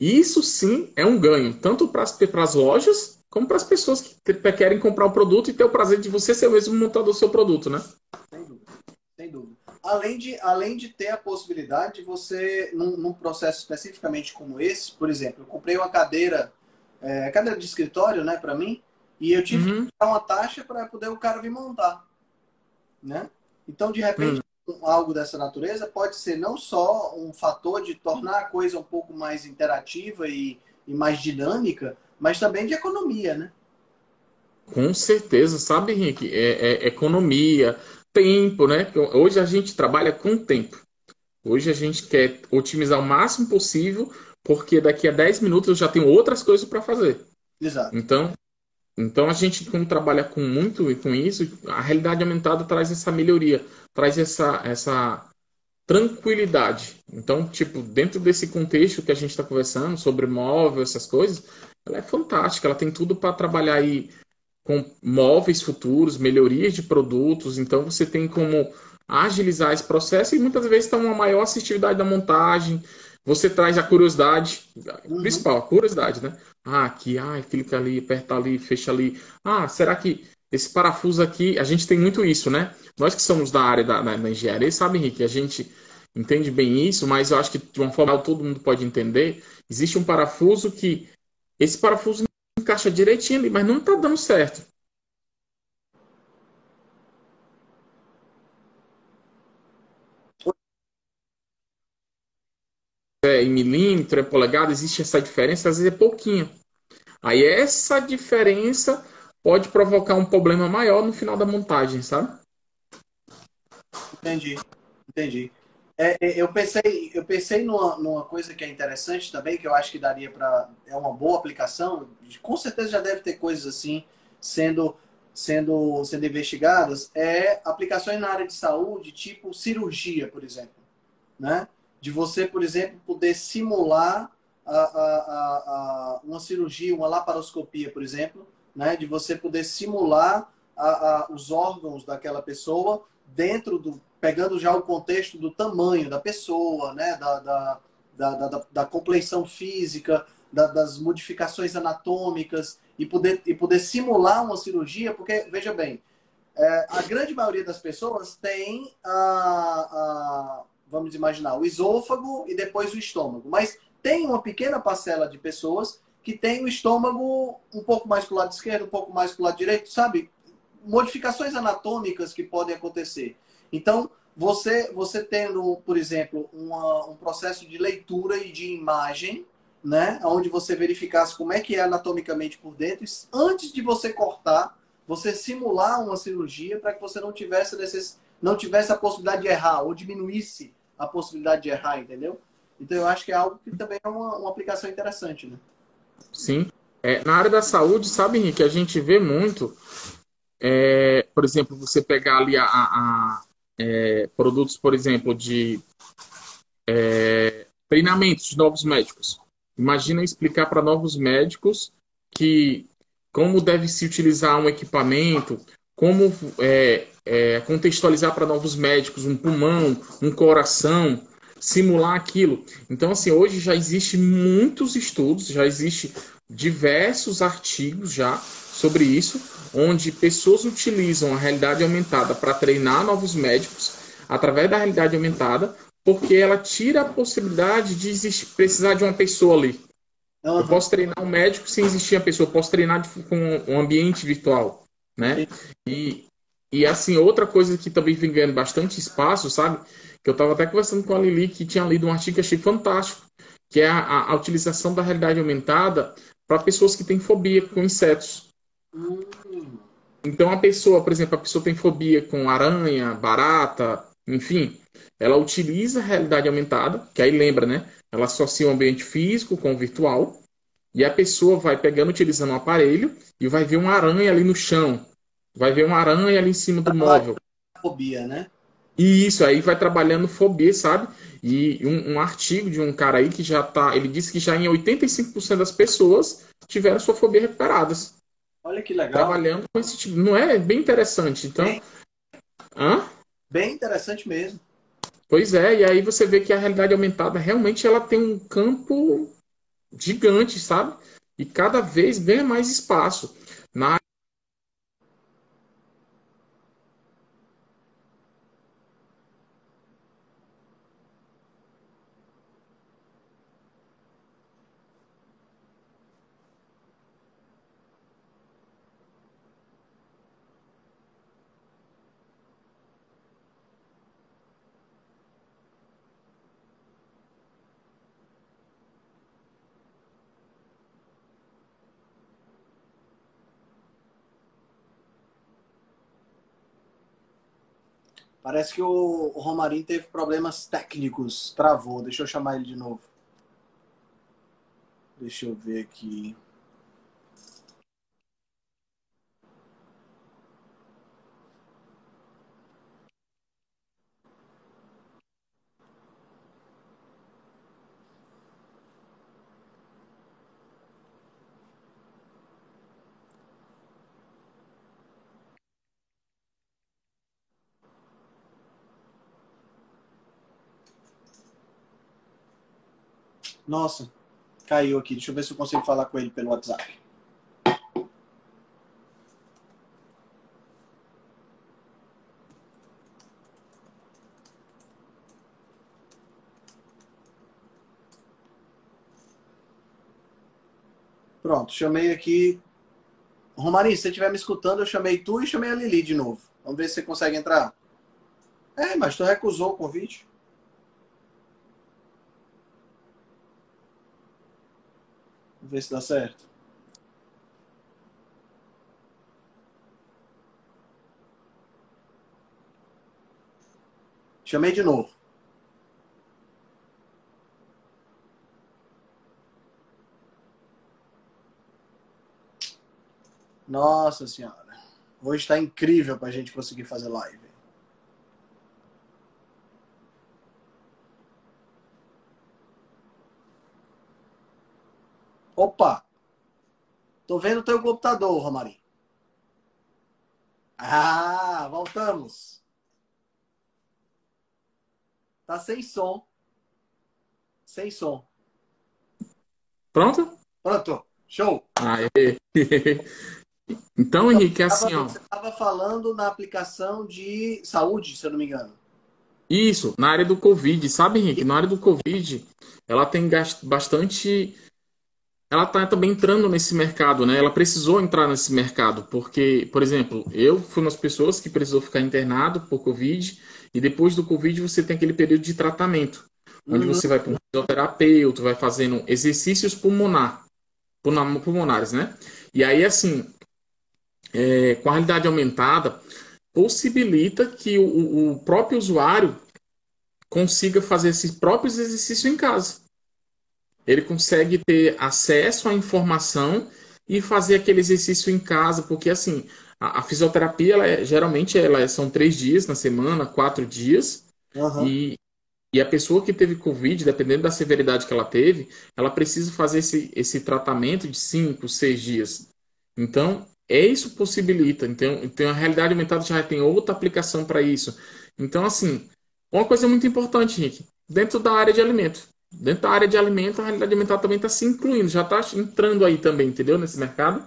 [SPEAKER 2] isso sim é um ganho, tanto para as lojas, como para as pessoas que querem comprar o produto e ter o prazer de você ser o mesmo montador do seu produto, né?
[SPEAKER 1] Sem dúvida. Sem dúvida além de, além de ter a possibilidade de você, num, num, processo especificamente como esse, por exemplo, eu comprei uma cadeira, é, cadeira de escritório, né, para mim, e eu tive uhum. que pagar uma taxa para poder o cara vir montar, né? Então, de repente, uhum. algo dessa natureza pode ser não só um fator de tornar a coisa um pouco mais interativa e, e mais dinâmica, mas também de economia, né?
[SPEAKER 2] Com certeza, sabe, Henrique? É, é, economia, tempo, né? Hoje a gente trabalha com tempo. Hoje a gente quer otimizar o máximo possível, porque daqui a 10 minutos eu já tenho outras coisas para fazer.
[SPEAKER 1] Exato.
[SPEAKER 2] Então, então a gente, quando trabalha com muito e com isso, a realidade aumentada traz essa melhoria, traz essa, essa tranquilidade. Então, tipo, dentro desse contexto que a gente está conversando sobre móvel, essas coisas, ela é fantástica, ela tem tudo para trabalhar aí com móveis futuros, melhorias de produtos. Então você tem como agilizar esse processo e muitas vezes está uma maior assertividade da montagem. Você traz a curiosidade, uhum. principal, a curiosidade, né? Ah, aqui, ah, clica ali, aperta ali, fecha ali. Ah, será que esse parafuso aqui, a gente tem muito isso, né? Nós que somos da área da, da, da engenharia, sabe, Henrique, a gente entende bem isso, mas eu acho que de uma forma todo mundo pode entender. Existe um parafuso que esse parafuso encaixa direitinho ali, mas não está dando certo. É, em milímetro, é polegada, existe essa diferença, às vezes é pouquinho. Aí essa diferença pode provocar um problema maior no final da montagem, sabe?
[SPEAKER 1] Entendi, entendi. É, é, eu pensei, eu pensei numa, numa, coisa que é interessante também, que eu acho que daria para. É uma boa aplicação. Com certeza já deve ter coisas assim sendo, sendo, sendo investigadas. É aplicações na área de saúde, tipo cirurgia, por exemplo. Né? De você, por exemplo, poder simular a, a, a, uma cirurgia, uma laparoscopia, por exemplo, né? de você poder simular os órgãos daquela pessoa dentro do pegando já o contexto do tamanho da pessoa, né, da, da, da, da, da compleição física, da, das modificações anatômicas e poder, e poder simular uma cirurgia, porque, veja bem, é, a grande maioria das pessoas tem, a, a, vamos imaginar, o esôfago e depois o estômago, mas tem uma pequena parcela de pessoas que tem o estômago um pouco mais para o lado esquerdo, um pouco mais para o lado direito, sabe? Modificações anatômicas que podem acontecer. Então, você, você tendo, por exemplo, uma, um processo de leitura e de imagem, né, onde você verificasse como é que é anatomicamente por dentro, antes de você cortar, você simular uma cirurgia para que você não tivesse necess... não tivesse a possibilidade de errar ou diminuísse a possibilidade de errar, entendeu? Então eu acho que é algo que também é uma, uma aplicação interessante, né?
[SPEAKER 2] Sim. É, na área da saúde, sabe, Henrique, a gente vê muito, é, por exemplo, você pegar ali a, a, é, produtos, por exemplo, de é, treinamentos de novos médicos. Imagina explicar para novos médicos que como deve se utilizar um equipamento, como é, é, contextualizar para novos médicos um pulmão, um coração, simular aquilo. Então, assim, hoje já existe muitos estudos, já existe diversos artigos já sobre isso, onde pessoas utilizam a realidade aumentada para treinar novos médicos através da realidade aumentada, porque ela tira a possibilidade de existir, precisar de uma pessoa ali. Uhum. Eu posso treinar um médico sem existir a pessoa, eu posso treinar com um ambiente virtual, né? E, e assim, outra coisa que também vem ganhando bastante espaço, sabe? Que eu estava até conversando com a Lili, que tinha lido um artigo que achei fantástico, que é a, a, a utilização da realidade aumentada para pessoas que têm fobia com insetos. Então a pessoa, por exemplo, a pessoa tem fobia com aranha, barata, enfim, ela utiliza a realidade aumentada, que aí lembra, né? Ela associa o ambiente físico com o virtual, e a pessoa vai pegando, utilizando um aparelho, e vai ver uma aranha ali no chão, vai ver uma aranha ali em cima do móvel.
[SPEAKER 1] Fobia, né?
[SPEAKER 2] E isso aí vai trabalhando fobia, sabe? E um, um, artigo de um cara aí que já tá. Ele disse que já em 85% das pessoas tiveram sua fobia recuperadas.
[SPEAKER 1] Olha que legal.
[SPEAKER 2] Trabalhando com esse tipo. Não é bem interessante. Então. Bem,
[SPEAKER 1] Hã? bem interessante mesmo.
[SPEAKER 2] Pois é, e aí você vê que a realidade aumentada realmente ela tem um campo gigante, sabe? E cada vez ganha mais espaço. Na
[SPEAKER 1] Parece que o, Romarinho teve problemas técnicos, travou. Deixa eu chamar ele de novo. Deixa eu ver aqui. Nossa, caiu aqui. Deixa eu ver se eu consigo falar com ele pelo WhatsApp. Pronto, chamei aqui. Romarinho, se você estiver me escutando, eu chamei tu e chamei a Lili de novo. Vamos ver se você consegue entrar. É, mas tu recusou o convite. Ver se dá certo. Chamei de novo. Nossa senhora. Hoje está incrível para a gente conseguir fazer live. Opa! Tô vendo o teu computador, Romarinho. Ah, voltamos. Tá sem som. Sem som.
[SPEAKER 2] Pronto?
[SPEAKER 1] Pronto. Show.
[SPEAKER 2] Aê. Então, Henrique, é assim,
[SPEAKER 1] ó. Você estava falando na aplicação de saúde, se eu não me engano.
[SPEAKER 2] Isso, na área do Covid. Sabe, Henrique, na área do Covid, ela tem bastante. Ela está também entrando nesse mercado, né? Ela precisou entrar nesse mercado, porque, por exemplo, eu fui uma das pessoas que precisou ficar internado por Covid, e depois do Covid você tem aquele período de tratamento, onde uhum. você vai para um fisioterapeuta, vai fazendo exercícios pulmonar, pulmonares, né? E aí, assim, é, com a realidade aumentada possibilita que o, o próprio usuário consiga fazer esses próprios exercícios em casa. Ele consegue ter acesso à informação e fazer aquele exercício em casa, porque assim, a, a fisioterapia, ela é, geralmente, ela é, são três dias na semana, quatro dias, uhum. e, e a pessoa que teve Covid, dependendo da severidade que ela teve, ela precisa fazer esse, esse tratamento de cinco, seis dias. Então, é isso possibilita. Então, então a realidade aumentada já tem outra aplicação para isso. Então, assim, uma coisa muito importante, Henrique, dentro da área de alimento. Dentro da área de alimento, a realidade aumentada também está se incluindo, já está entrando aí também, entendeu? Nesse mercado.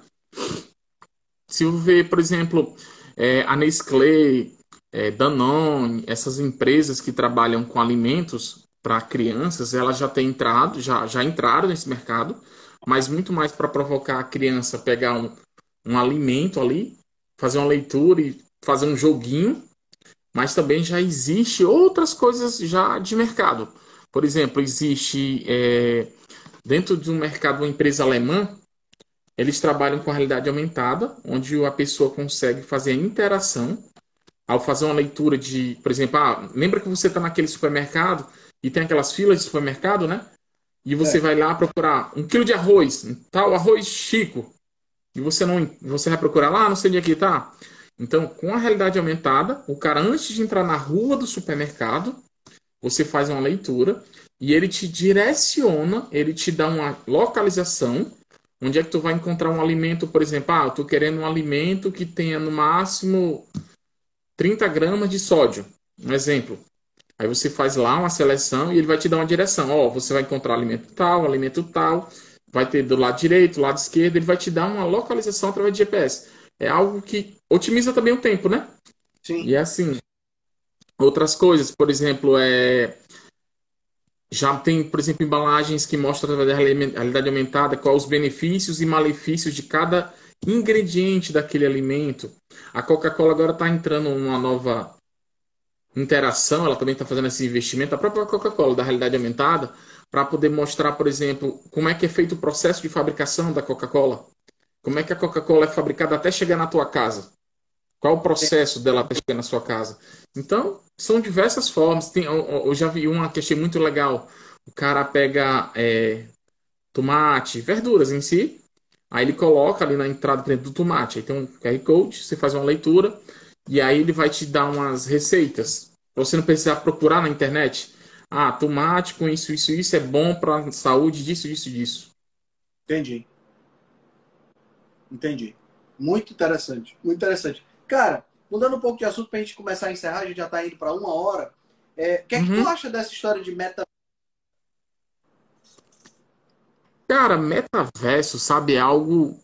[SPEAKER 2] Se eu ver, por exemplo, é, a Nestlé, é, Danone, essas empresas que trabalham com alimentos para crianças, elas já têm entrado, já, já entraram nesse mercado, mas muito mais para provocar a criança pegar um, um alimento ali, fazer uma leitura e fazer um joguinho, mas também já existe outras coisas já de mercado. Por exemplo, existe é, dentro de um mercado uma empresa alemã, eles trabalham com a realidade aumentada, onde a pessoa consegue fazer a interação ao fazer uma leitura de, por exemplo, ah, lembra que você está naquele supermercado e tem aquelas filas de supermercado, né? E você é. vai lá procurar um quilo de arroz, tal arroz Chico e você não você vai procurar lá, ah, não sei onde é que tá. Então, com a realidade aumentada, o cara antes de entrar na rua do supermercado, você faz uma leitura e ele te direciona, ele te dá uma localização onde é que tu vai encontrar um alimento, por exemplo, ah, eu tô querendo um alimento que tenha no máximo 30 gramas de sódio, um exemplo. Aí você faz lá uma seleção e ele vai te dar uma direção. Ó, oh, você vai encontrar alimento tal, alimento tal vai ter do lado direito, do lado esquerdo, ele vai te dar uma localização através de GPS. É algo que otimiza também o tempo, né?
[SPEAKER 1] Sim.
[SPEAKER 2] E é assim, outras coisas, por exemplo, é já tem, por exemplo, embalagens que mostram através da realidade aumentada quais os benefícios e malefícios de cada ingrediente daquele alimento. A Coca-Cola agora está entrando numa nova interação, ela também está fazendo esse investimento. A própria Coca-Cola, da realidade aumentada, para poder mostrar, por exemplo, como é que é feito o processo de fabricação da Coca-Cola. Como é que a Coca-Cola é fabricada até chegar na tua casa. Qual o processo dela até chegar na sua casa. Então, são diversas formas. Tem, eu, eu já vi uma que achei muito legal. O cara pega é, tomate, verduras em si, aí ele coloca ali na entrada do tomate. Aí tem um QR Code, você faz uma leitura, e aí ele vai te dar umas receitas. Pra você não precisar procurar na internet. Ah, tomate com isso, isso, isso é bom para saúde, disso, disso, disso.
[SPEAKER 1] Entendi. Entendi. Muito interessante. Muito interessante. Cara, mudando um pouco de assunto para a gente começar a encerrar, a gente já está indo para uma hora. É, o que é que tu uhum. acha dessa história de meta?
[SPEAKER 2] Cara, metaverso, sabe, é algo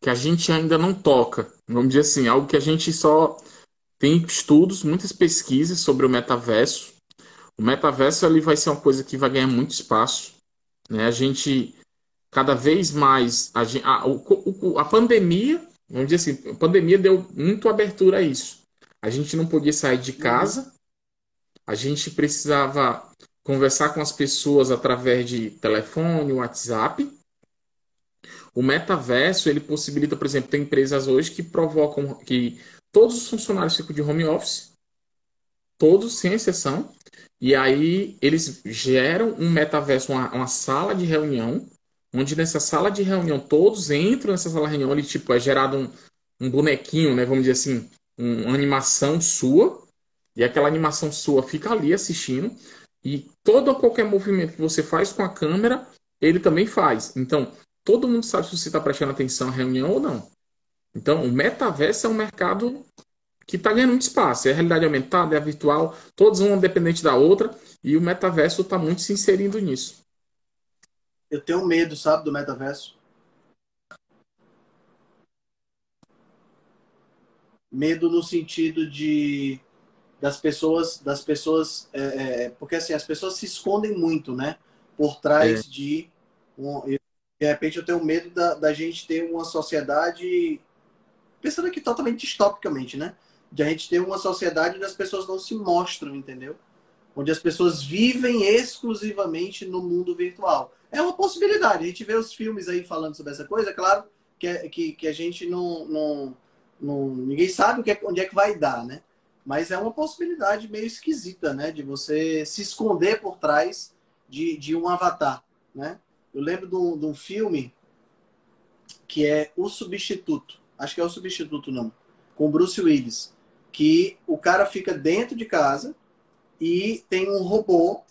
[SPEAKER 2] que a gente ainda não toca. Vamos dizer assim, algo que a gente só tem estudos, muitas pesquisas sobre o metaverso. O metaverso ali vai ser uma coisa que vai ganhar muito espaço. Né? A gente cada vez mais a, a, a, a pandemia, vamos dizer assim, a pandemia deu muito abertura a isso. A gente não podia sair de casa, a gente precisava conversar com as pessoas através de telefone, WhatsApp. O metaverso, ele possibilita, por exemplo, tem empresas hoje que provocam que todos os funcionários ficam de home office, todos, sem exceção, e aí eles geram um metaverso, uma, uma sala de reunião, onde nessa sala de reunião todos entram nessa sala de reunião, e tipo, é gerado um, um bonequinho, né, vamos dizer assim, um, uma animação sua, e aquela animação sua fica ali assistindo, e todo qualquer movimento que você faz com a câmera, ele também faz. Então, todo mundo sabe se você está prestando atenção à reunião ou não. Então, o metaverso é um mercado que está ganhando muito espaço. É a realidade aumentada, é a virtual, todas uma dependente da outra, e o metaverso está muito se inserindo nisso.
[SPEAKER 1] Eu tenho medo, sabe, do metaverso. Medo no sentido de das pessoas, das pessoas, é, é, porque assim as pessoas se escondem muito, né, por trás é. de um, de repente eu tenho medo da, da gente ter uma sociedade pensando aqui totalmente distopicamente, né? de a gente ter uma sociedade onde as pessoas não se mostram, entendeu? Onde as pessoas vivem exclusivamente no mundo virtual. É uma possibilidade. A gente vê os filmes aí falando sobre essa coisa, claro que, é, que, que a gente não, não, não ninguém sabe é, onde é que vai dar, né? Mas é uma possibilidade meio esquisita, né? De você se esconder por trás de, de um avatar, né? Eu lembro de um, de um filme que é O Substituto. Acho que é O Substituto, não. Com Bruce Willis que o cara fica dentro de casa e tem um robô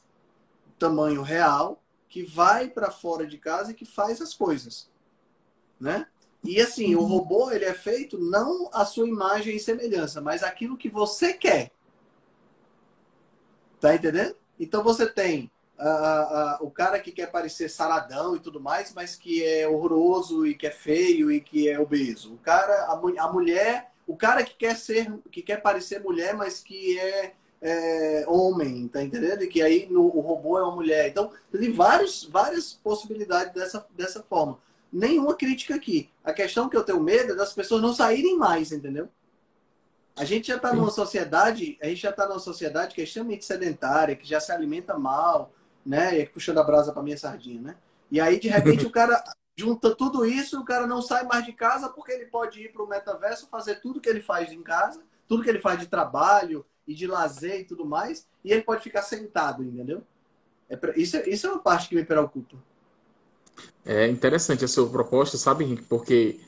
[SPEAKER 1] tamanho real que vai para fora de casa e que faz as coisas, né? E assim, o robô ele é feito não a sua imagem e semelhança, mas aquilo que você quer. Tá entendendo? Então você tem uh, uh, o cara que quer parecer saradão e tudo mais, mas que é horroroso e que é feio e que é obeso. O cara, a, a mulher o cara que quer ser, que quer parecer mulher, mas que é, é homem, tá entendendo? E que aí no, o robô é uma mulher. Então, tem vários, várias possibilidades dessa, dessa forma. Nenhuma crítica aqui. A questão que eu tenho medo é das pessoas não saírem mais, entendeu? A gente já está numa sociedade, a gente já está numa sociedade que é extremamente sedentária, que já se alimenta mal, né? E puxando a brasa para minha sardinha, né? E aí, de repente, o cara junta tudo isso, o cara não sai mais de casa porque ele pode ir para o metaverso, fazer tudo que ele faz em casa, tudo que ele faz de trabalho e de lazer e tudo mais, e ele pode ficar sentado, entendeu? É isso, é, isso é uma parte que me preocupa.
[SPEAKER 2] É interessante a sua proposta, sabe, Henrique? Porque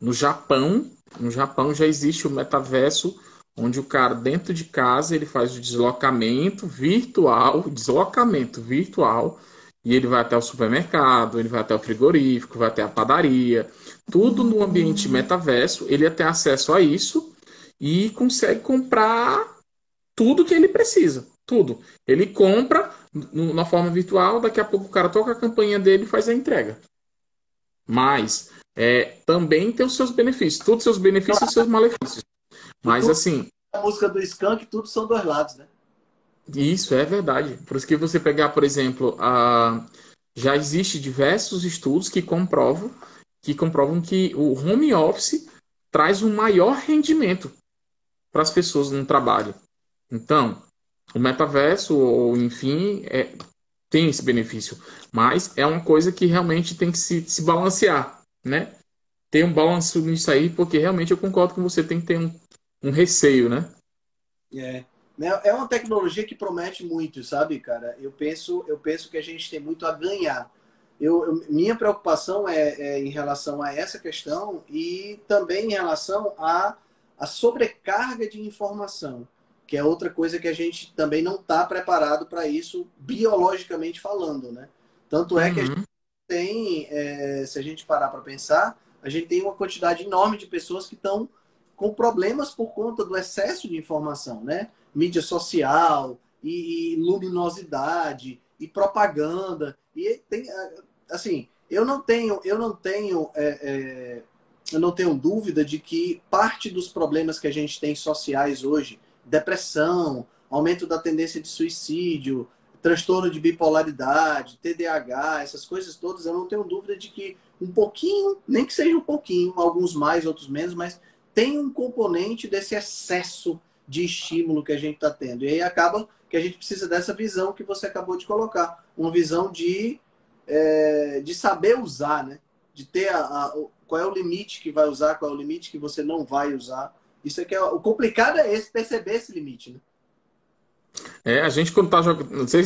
[SPEAKER 2] no Japão, no Japão já existe o metaverso onde o cara dentro de casa ele faz o deslocamento virtual, deslocamento virtual e ele vai até o supermercado, ele vai até o frigorífico, vai até a padaria, tudo no ambiente metaverso. Ele tem acesso a isso e consegue comprar tudo que ele precisa. Tudo. Ele compra na forma virtual, daqui a pouco o cara toca a campanha dele e faz a entrega. Mas é, também tem os seus benefícios. Todos os seus benefícios e os seus malefícios. Mas assim.
[SPEAKER 1] A música do Skank, tudo são dois lados, né?
[SPEAKER 2] Isso é verdade. Por isso que você pegar, por exemplo, a... já existe diversos estudos que comprovam que comprovam que o home office traz um maior rendimento para as pessoas no trabalho. Então, o metaverso, ou enfim, é, tem esse benefício. Mas é uma coisa que realmente tem que se, se balancear, né? Tem um balanço nisso aí, porque realmente eu concordo com você, tem que ter um, um receio, né?
[SPEAKER 1] É. Né? É uma tecnologia que promete muito, sabe, cara? Eu penso, eu penso que a gente tem muito a ganhar. Eu, eu minha preocupação é, é, em relação a essa questão e também em relação a, a sobrecarga de informação, que é outra coisa que a gente também não está preparado para isso, biologicamente falando, né? Tanto é que a uhum. gente tem, é, se a gente parar para pensar, a gente tem uma quantidade enorme de pessoas que estão com problemas por conta do excesso de informação, né? mídia social e, e luminosidade e propaganda e tem assim eu não tenho eu não tenho é, é, eu não tenho dúvida de que parte dos problemas que a gente tem sociais hoje depressão aumento da tendência de suicídio transtorno de bipolaridade, TDAH, essas coisas todas, eu não tenho dúvida de que um pouquinho, nem que seja um pouquinho, alguns mais, outros menos, mas tem um componente desse excesso de estímulo que a gente está tendo. E aí acaba que a gente precisa dessa visão que você acabou de colocar, uma visão de, é, de saber usar, né? De ter a, a, qual é o limite que vai usar, qual é o limite que você não vai usar. Isso é que é o complicado é esse perceber esse limite, né?
[SPEAKER 2] É, a gente quando tá jogando, não sei,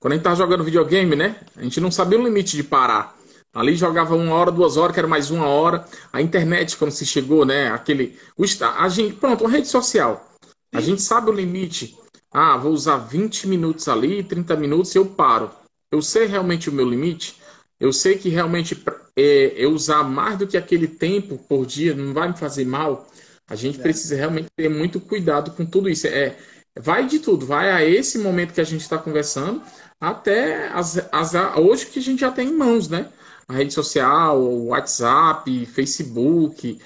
[SPEAKER 2] quando a gente tá jogando videogame, né? A gente não sabia o limite de parar. Ali jogava uma hora, duas horas, que era mais uma hora. A internet, quando se chegou, né? Aquele. O, a gente, pronto, uma rede social. A gente sabe o limite. Ah, vou usar 20 minutos ali, 30 minutos e eu paro. Eu sei realmente o meu limite. Eu sei que realmente é, eu usar mais do que aquele tempo por dia não vai me fazer mal. A gente é. precisa realmente ter muito cuidado com tudo isso. É, vai de tudo, vai a esse momento que a gente está conversando, até as, as, hoje que a gente já tem em mãos, né? A rede social, o WhatsApp, Facebook,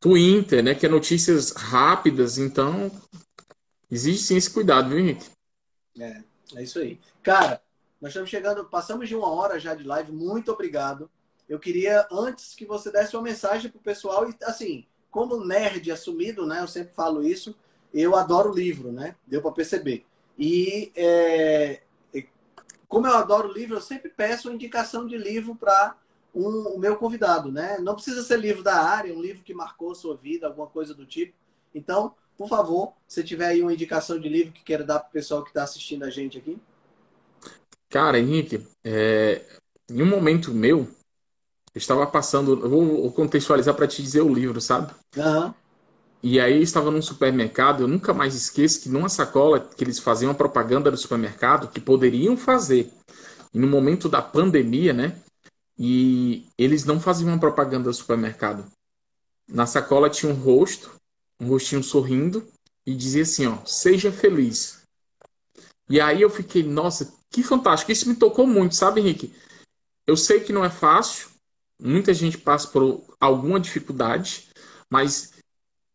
[SPEAKER 2] Twitter, né? Que é notícias rápidas, então existe sim esse cuidado, viu, Henrique?
[SPEAKER 1] É, é isso aí. Cara, nós estamos chegando, passamos de uma hora já de live, muito obrigado. Eu queria, antes que você desse uma mensagem pro pessoal, e assim, como nerd assumido, né? Eu sempre falo isso, eu adoro livro, né? Deu para perceber. E é, como eu adoro livro, eu sempre peço indicação de livro para um, o meu convidado, né? Não precisa ser livro da área, um livro que marcou sua vida, alguma coisa do tipo. Então, por favor, se tiver aí uma indicação de livro que queira dar para o pessoal que está assistindo a gente aqui.
[SPEAKER 2] Cara, Henrique, é... em um momento meu, eu estava passando, eu vou contextualizar para te dizer o livro, sabe?
[SPEAKER 1] Uhum.
[SPEAKER 2] E aí estava num supermercado, eu nunca mais esqueço que numa sacola que eles faziam a propaganda do supermercado que poderiam fazer. E no momento da pandemia, né? E eles não faziam uma propaganda do supermercado. Na sacola tinha um rosto, um rostinho sorrindo e dizia assim, ó, seja feliz. E aí eu fiquei, nossa, que fantástico. Isso me tocou muito, sabe, Henrique? Eu sei que não é fácil, muita gente passa por alguma dificuldade, mas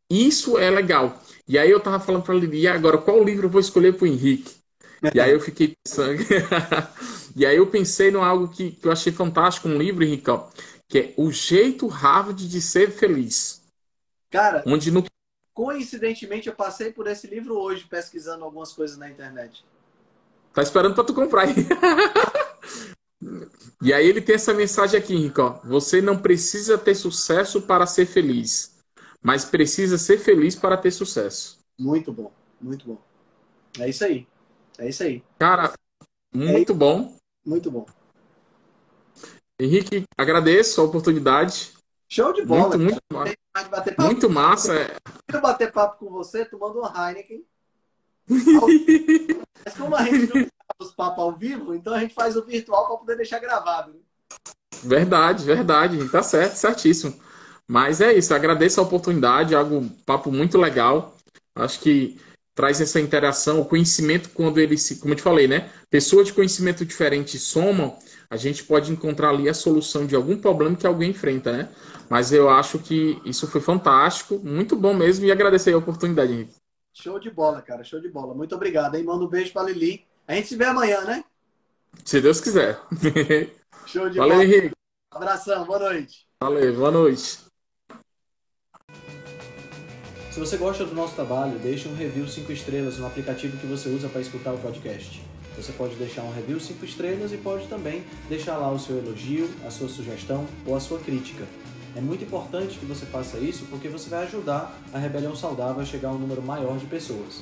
[SPEAKER 2] isso é legal. E aí eu tava falando para Lili, agora qual livro eu vou escolher para o Henrique? E aí eu fiquei pensando. e aí eu pensei em algo que, que, eu achei fantástico, um livro, Henrique, ó, que é O Jeito Harvard de Ser Feliz.
[SPEAKER 1] Cara,
[SPEAKER 2] onde no...
[SPEAKER 1] coincidentemente eu passei por esse livro hoje pesquisando algumas coisas na internet.
[SPEAKER 2] Tá esperando para tu comprar. e aí ele tem essa mensagem aqui, Henrique, ó, você não precisa ter sucesso para ser feliz mas precisa ser feliz para ter sucesso.
[SPEAKER 1] Muito bom, muito bom. É isso aí. É isso aí.
[SPEAKER 2] Cara, muito é bom.
[SPEAKER 1] Muito bom.
[SPEAKER 2] Henrique, agradeço a oportunidade.
[SPEAKER 1] Show de bola.
[SPEAKER 2] Muito, muito, muito, muito massa.
[SPEAKER 1] É. Eu bater papo com você tomando uma Heineken. Mas como a gente não os papos ao vivo, então a gente faz o virtual para poder deixar gravado. Né?
[SPEAKER 2] Verdade, verdade. Tá certo, certíssimo. Mas é isso, agradeço a oportunidade, algo um papo muito legal. Acho que traz essa interação, o conhecimento quando ele se, como eu te falei, né? Pessoas de conhecimento diferente somam, a gente pode encontrar ali a solução de algum problema que alguém enfrenta, né? Mas eu acho que isso foi fantástico, muito bom mesmo e agradecer a oportunidade.
[SPEAKER 1] Show de bola, cara, show de bola. Muito obrigado, hein? Manda um beijo para Lili. A gente se vê amanhã, né?
[SPEAKER 2] Se Deus quiser.
[SPEAKER 1] Show de
[SPEAKER 2] Valeu,
[SPEAKER 1] bola.
[SPEAKER 2] Henrique.
[SPEAKER 1] Abração, boa noite.
[SPEAKER 2] Valeu, boa noite.
[SPEAKER 1] Se você gosta do nosso trabalho, deixe um review 5 estrelas no aplicativo que você usa para escutar o podcast. Você pode deixar um review 5 estrelas e pode também deixar lá o seu elogio, a sua sugestão ou a sua crítica. É muito importante que você faça isso porque você vai ajudar a Rebelião Saudável a chegar a um número maior de pessoas.